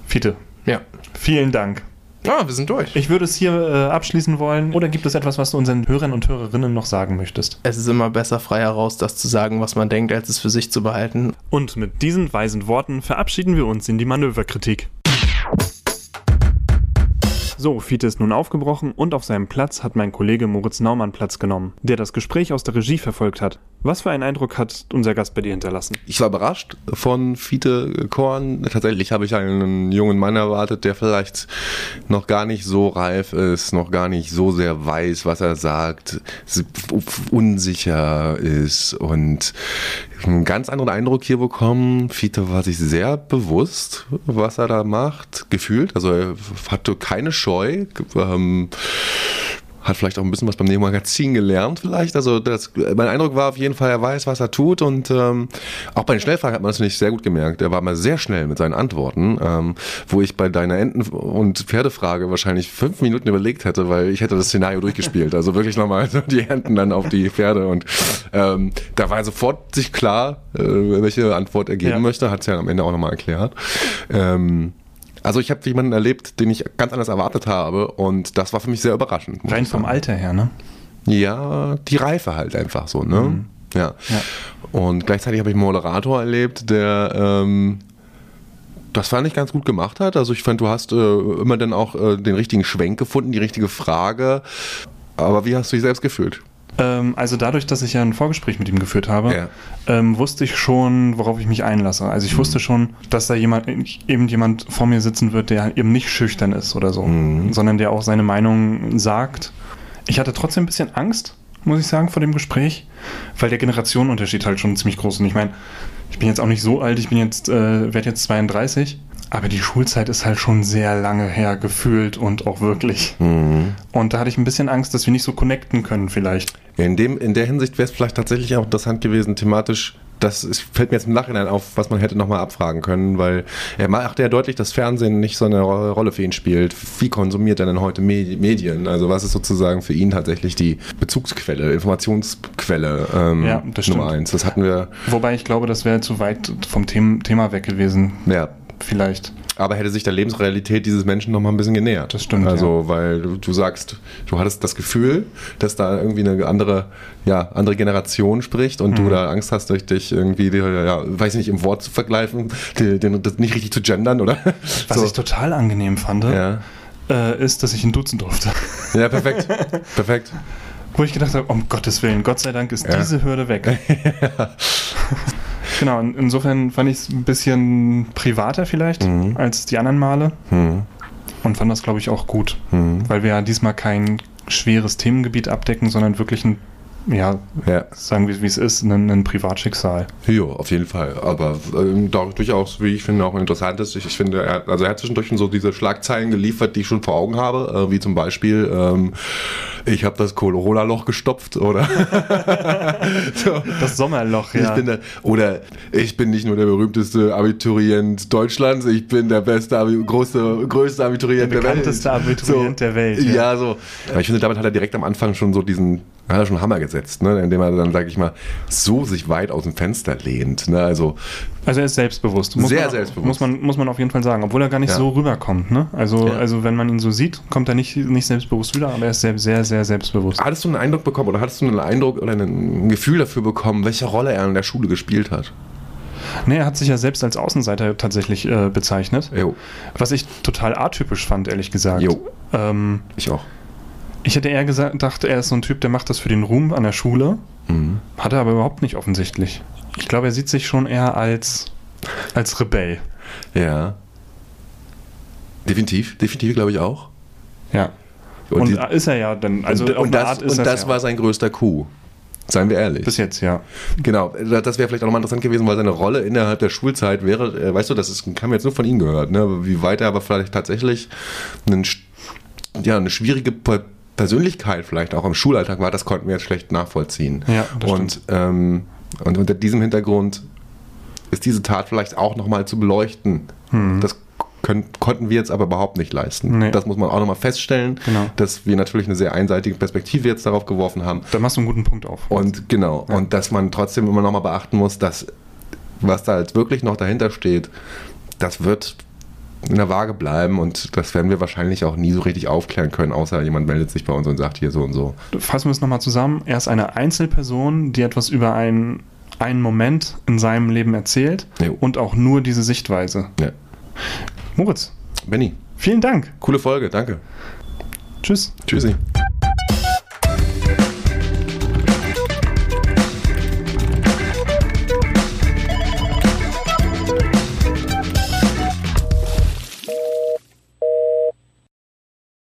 Speaker 1: Fiete.
Speaker 2: Ja.
Speaker 1: Vielen Dank.
Speaker 3: Ah, wir sind durch.
Speaker 1: Ich würde es hier äh, abschließen wollen. Oder gibt es etwas, was du unseren Hörern und Hörerinnen noch sagen möchtest?
Speaker 3: Es ist immer besser, frei heraus das zu sagen, was man denkt, als es für sich zu behalten.
Speaker 1: Und mit diesen weisen Worten verabschieden wir uns in die Manöverkritik. So, Fiete ist nun aufgebrochen und auf seinem Platz hat mein Kollege Moritz Naumann Platz genommen, der das Gespräch aus der Regie verfolgt hat. Was für einen Eindruck hat unser Gast bei dir hinterlassen?
Speaker 4: Ich war überrascht von Fiete Korn. Tatsächlich habe ich einen jungen Mann erwartet, der vielleicht noch gar nicht so reif ist, noch gar nicht so sehr weiß, was er sagt, unsicher ist und einen ganz anderen Eindruck hier bekommen. Fiete war sich sehr bewusst, was er da macht, gefühlt. Also er hatte keine Scheu. Ähm, hat vielleicht auch ein bisschen was beim Neo-Magazin gelernt, vielleicht. Also das, mein Eindruck war auf jeden Fall, er weiß, was er tut und ähm, auch bei den Schnellfragen hat man das nicht sehr gut gemerkt. Er war mal sehr schnell mit seinen Antworten, ähm, wo ich bei deiner Enten- und Pferdefrage wahrscheinlich fünf Minuten überlegt hätte, weil ich hätte das Szenario durchgespielt. Also wirklich nochmal die Enten dann auf die Pferde und ähm, da war sofort sich klar, äh, welche Antwort er geben
Speaker 1: Ja.
Speaker 4: möchte, hat es ja am Ende auch nochmal erklärt. Ähm, also ich habe jemanden erlebt, den ich ganz anders erwartet habe und das war für mich sehr überraschend.
Speaker 1: Rein vom. Alter her, ne?
Speaker 4: Ja, die Reife halt einfach so, ne?
Speaker 1: Mhm.
Speaker 4: Ja.
Speaker 1: Ja.
Speaker 4: Und gleichzeitig habe ich einen Moderator erlebt, der ähm, das fand ich ganz gut gemacht hat. Also ich fand, du hast äh, immer dann auch äh, den richtigen Schwenk gefunden, die richtige Frage. Aber wie hast du dich selbst gefühlt?
Speaker 1: Ähm, also dadurch, dass ich ja ein Vorgespräch mit ihm geführt habe,
Speaker 4: Ja.
Speaker 1: ähm, wusste ich schon, worauf ich mich einlasse. Also ich wusste schon, dass da jemand, eben jemand vor mir sitzen wird, der eben nicht schüchtern ist oder so,
Speaker 4: Mhm.
Speaker 1: sondern der auch seine Meinung sagt. Ich hatte trotzdem ein bisschen Angst, muss ich sagen, vor dem Gespräch, weil der Generationenunterschied halt schon ziemlich groß ist. Und ich meine, ich bin jetzt auch nicht so alt, ich bin jetzt, äh, werde jetzt 32, aber die Schulzeit ist halt schon sehr lange her gefühlt und auch wirklich.
Speaker 4: Mhm.
Speaker 1: Und da hatte ich ein bisschen Angst, dass wir nicht so connecten können vielleicht.
Speaker 4: In, dem, in der Hinsicht wäre es vielleicht tatsächlich auch interessant gewesen, thematisch. Das ist, fällt mir jetzt im Nachhinein auf, was man hätte nochmal abfragen können, weil er macht ja deutlich, dass Fernsehen nicht so eine Ro- Rolle für ihn spielt. Wie konsumiert er denn heute Medi- Medien? Also was ist sozusagen für ihn tatsächlich die Bezugsquelle, Informationsquelle ähm,
Speaker 1: Ja, das stimmt.
Speaker 4: Nummer eins? Das hatten wir,
Speaker 1: Wobei ich glaube, das wäre zu weit vom Them Thema weg gewesen.
Speaker 4: ja.
Speaker 1: Vielleicht.
Speaker 4: Aber hätte sich der Lebensrealität dieses Menschen nochmal ein bisschen genähert.
Speaker 1: Das stimmt,
Speaker 4: Also, weil du, du sagst, du hattest das Gefühl, dass da irgendwie eine andere, ja, andere Generation spricht und
Speaker 1: Mhm.
Speaker 4: du da Angst hast, durch dich irgendwie, die, ja, weiß nicht, im Wort zu vergleichen, den, das nicht richtig zu gendern, oder?
Speaker 1: Was
Speaker 4: So.
Speaker 1: ich total angenehm fand,
Speaker 4: ja.
Speaker 1: äh, ist, dass ich ihn duzen durfte.
Speaker 4: ja, perfekt. perfekt.
Speaker 1: Wo ich gedacht habe, um Gottes Willen, Gott sei Dank ist
Speaker 4: Ja.
Speaker 1: diese Hürde weg. genau, in- insofern fand ich es ein bisschen privater vielleicht
Speaker 4: Mhm.
Speaker 1: als die anderen Male
Speaker 4: Hm.
Speaker 1: und fand das, glaube ich, auch gut.
Speaker 4: Hm.
Speaker 1: Weil wir ja diesmal kein schweres Themengebiet abdecken, sondern wirklich ein, ja,
Speaker 4: Ja.
Speaker 1: sagen wir wie es ist, ein, ein Privatschicksal.
Speaker 4: Jo, auf jeden Fall. Aber ähm, doch, durchaus, wie ich finde, auch ein interessantes. Ich, ich finde, er, also er hat zwischendurch schon so diese Schlagzeilen geliefert, die ich schon vor Augen habe, äh, wie zum Beispiel, ähm, ich habe das Corona-Loch gestopft oder so.
Speaker 1: Das Sommerloch,
Speaker 4: Ich
Speaker 1: ja.
Speaker 4: bin der, oder ich bin nicht nur der berühmteste Abiturient Deutschlands, ich bin der beste, Abi, große, größte Abiturient
Speaker 1: Der
Speaker 4: der, Welt.
Speaker 1: bekannteste Abiturient der Welt, ja.
Speaker 4: Ja, so. Aber ich finde, damit hat er direkt am Anfang schon so diesen, hat er schon einen Hammer gesetzt, ne? indem er dann, sage ich mal, so sich weit aus dem Fenster lehnt. Ne? Also,
Speaker 1: Also er ist selbstbewusst.
Speaker 4: Sehr
Speaker 1: man,
Speaker 4: selbstbewusst.
Speaker 1: Muss man, muss man auf jeden Fall sagen, obwohl er gar nicht
Speaker 4: Ja.
Speaker 1: so rüberkommt. Ne? Also,
Speaker 4: Ja.
Speaker 1: also wenn man ihn so sieht, kommt er nicht, nicht selbstbewusst rüber, aber er ist sehr, sehr, sehr selbstbewusst.
Speaker 4: hattest du einen Eindruck bekommen oder hattest du einen Eindruck oder ein Gefühl dafür bekommen, welche Rolle er in der Schule gespielt hat?
Speaker 1: Nee, er hat sich ja selbst als Außenseiter tatsächlich äh, bezeichnet.
Speaker 4: Jo,
Speaker 1: Was ich total atypisch fand, ehrlich gesagt.
Speaker 4: Jo.
Speaker 1: Ähm,
Speaker 4: ich auch.
Speaker 1: Ich hätte eher gesagt, gedacht, er ist so ein Typ, der macht das für den Ruhm an der Schule.
Speaker 4: Mhm.
Speaker 1: Hat er aber überhaupt nicht offensichtlich. Ich glaube, er sieht sich schon eher als, als Rebell.
Speaker 4: Ja. Definitiv, definitiv glaube ich auch.
Speaker 1: Ja.
Speaker 4: Und,
Speaker 1: Und,
Speaker 4: die,
Speaker 1: ist er ja dann. Also
Speaker 4: und, und das, und das
Speaker 1: ja.
Speaker 4: war sein größter Coup. Seien wir ehrlich.
Speaker 1: Bis jetzt, ja.
Speaker 4: Genau, das wäre vielleicht auch nochmal interessant gewesen, weil seine Rolle innerhalb der Schulzeit wäre, äh, weißt du, das ist, haben wir jetzt nur von ihm gehört, ne? wie weit er aber vielleicht tatsächlich einen, ja, eine schwierige Persönlichkeit vielleicht auch im Schulalltag war, das konnten wir jetzt schlecht nachvollziehen.
Speaker 1: Ja,
Speaker 4: und, ähm, und unter diesem Hintergrund ist diese Tat vielleicht auch nochmal zu beleuchten. Das können, konnten wir jetzt aber überhaupt nicht leisten.
Speaker 1: Hm. Nee.
Speaker 4: Das muss man auch nochmal feststellen,
Speaker 1: Genau.
Speaker 4: dass wir natürlich eine sehr einseitige Perspektive jetzt darauf geworfen haben.
Speaker 1: Da machst du einen guten Punkt auf.
Speaker 4: Und genau, und dass man trotzdem immer noch mal beachten muss, dass was da jetzt wirklich noch dahinter steht, das wird in der Waage bleiben und das werden wir wahrscheinlich auch nie so richtig aufklären können, außer jemand meldet sich bei uns und sagt hier so und so.
Speaker 1: Fassen wir es nochmal zusammen. Er ist eine Einzelperson, die etwas über einen, einen Moment in seinem Leben erzählt
Speaker 4: Jo.
Speaker 1: und auch nur diese Sichtweise.
Speaker 4: Ja.
Speaker 1: Moritz,
Speaker 4: Benny,
Speaker 1: vielen Dank.
Speaker 4: coole Folge, danke.
Speaker 1: Tschüss.
Speaker 4: Tschüssi.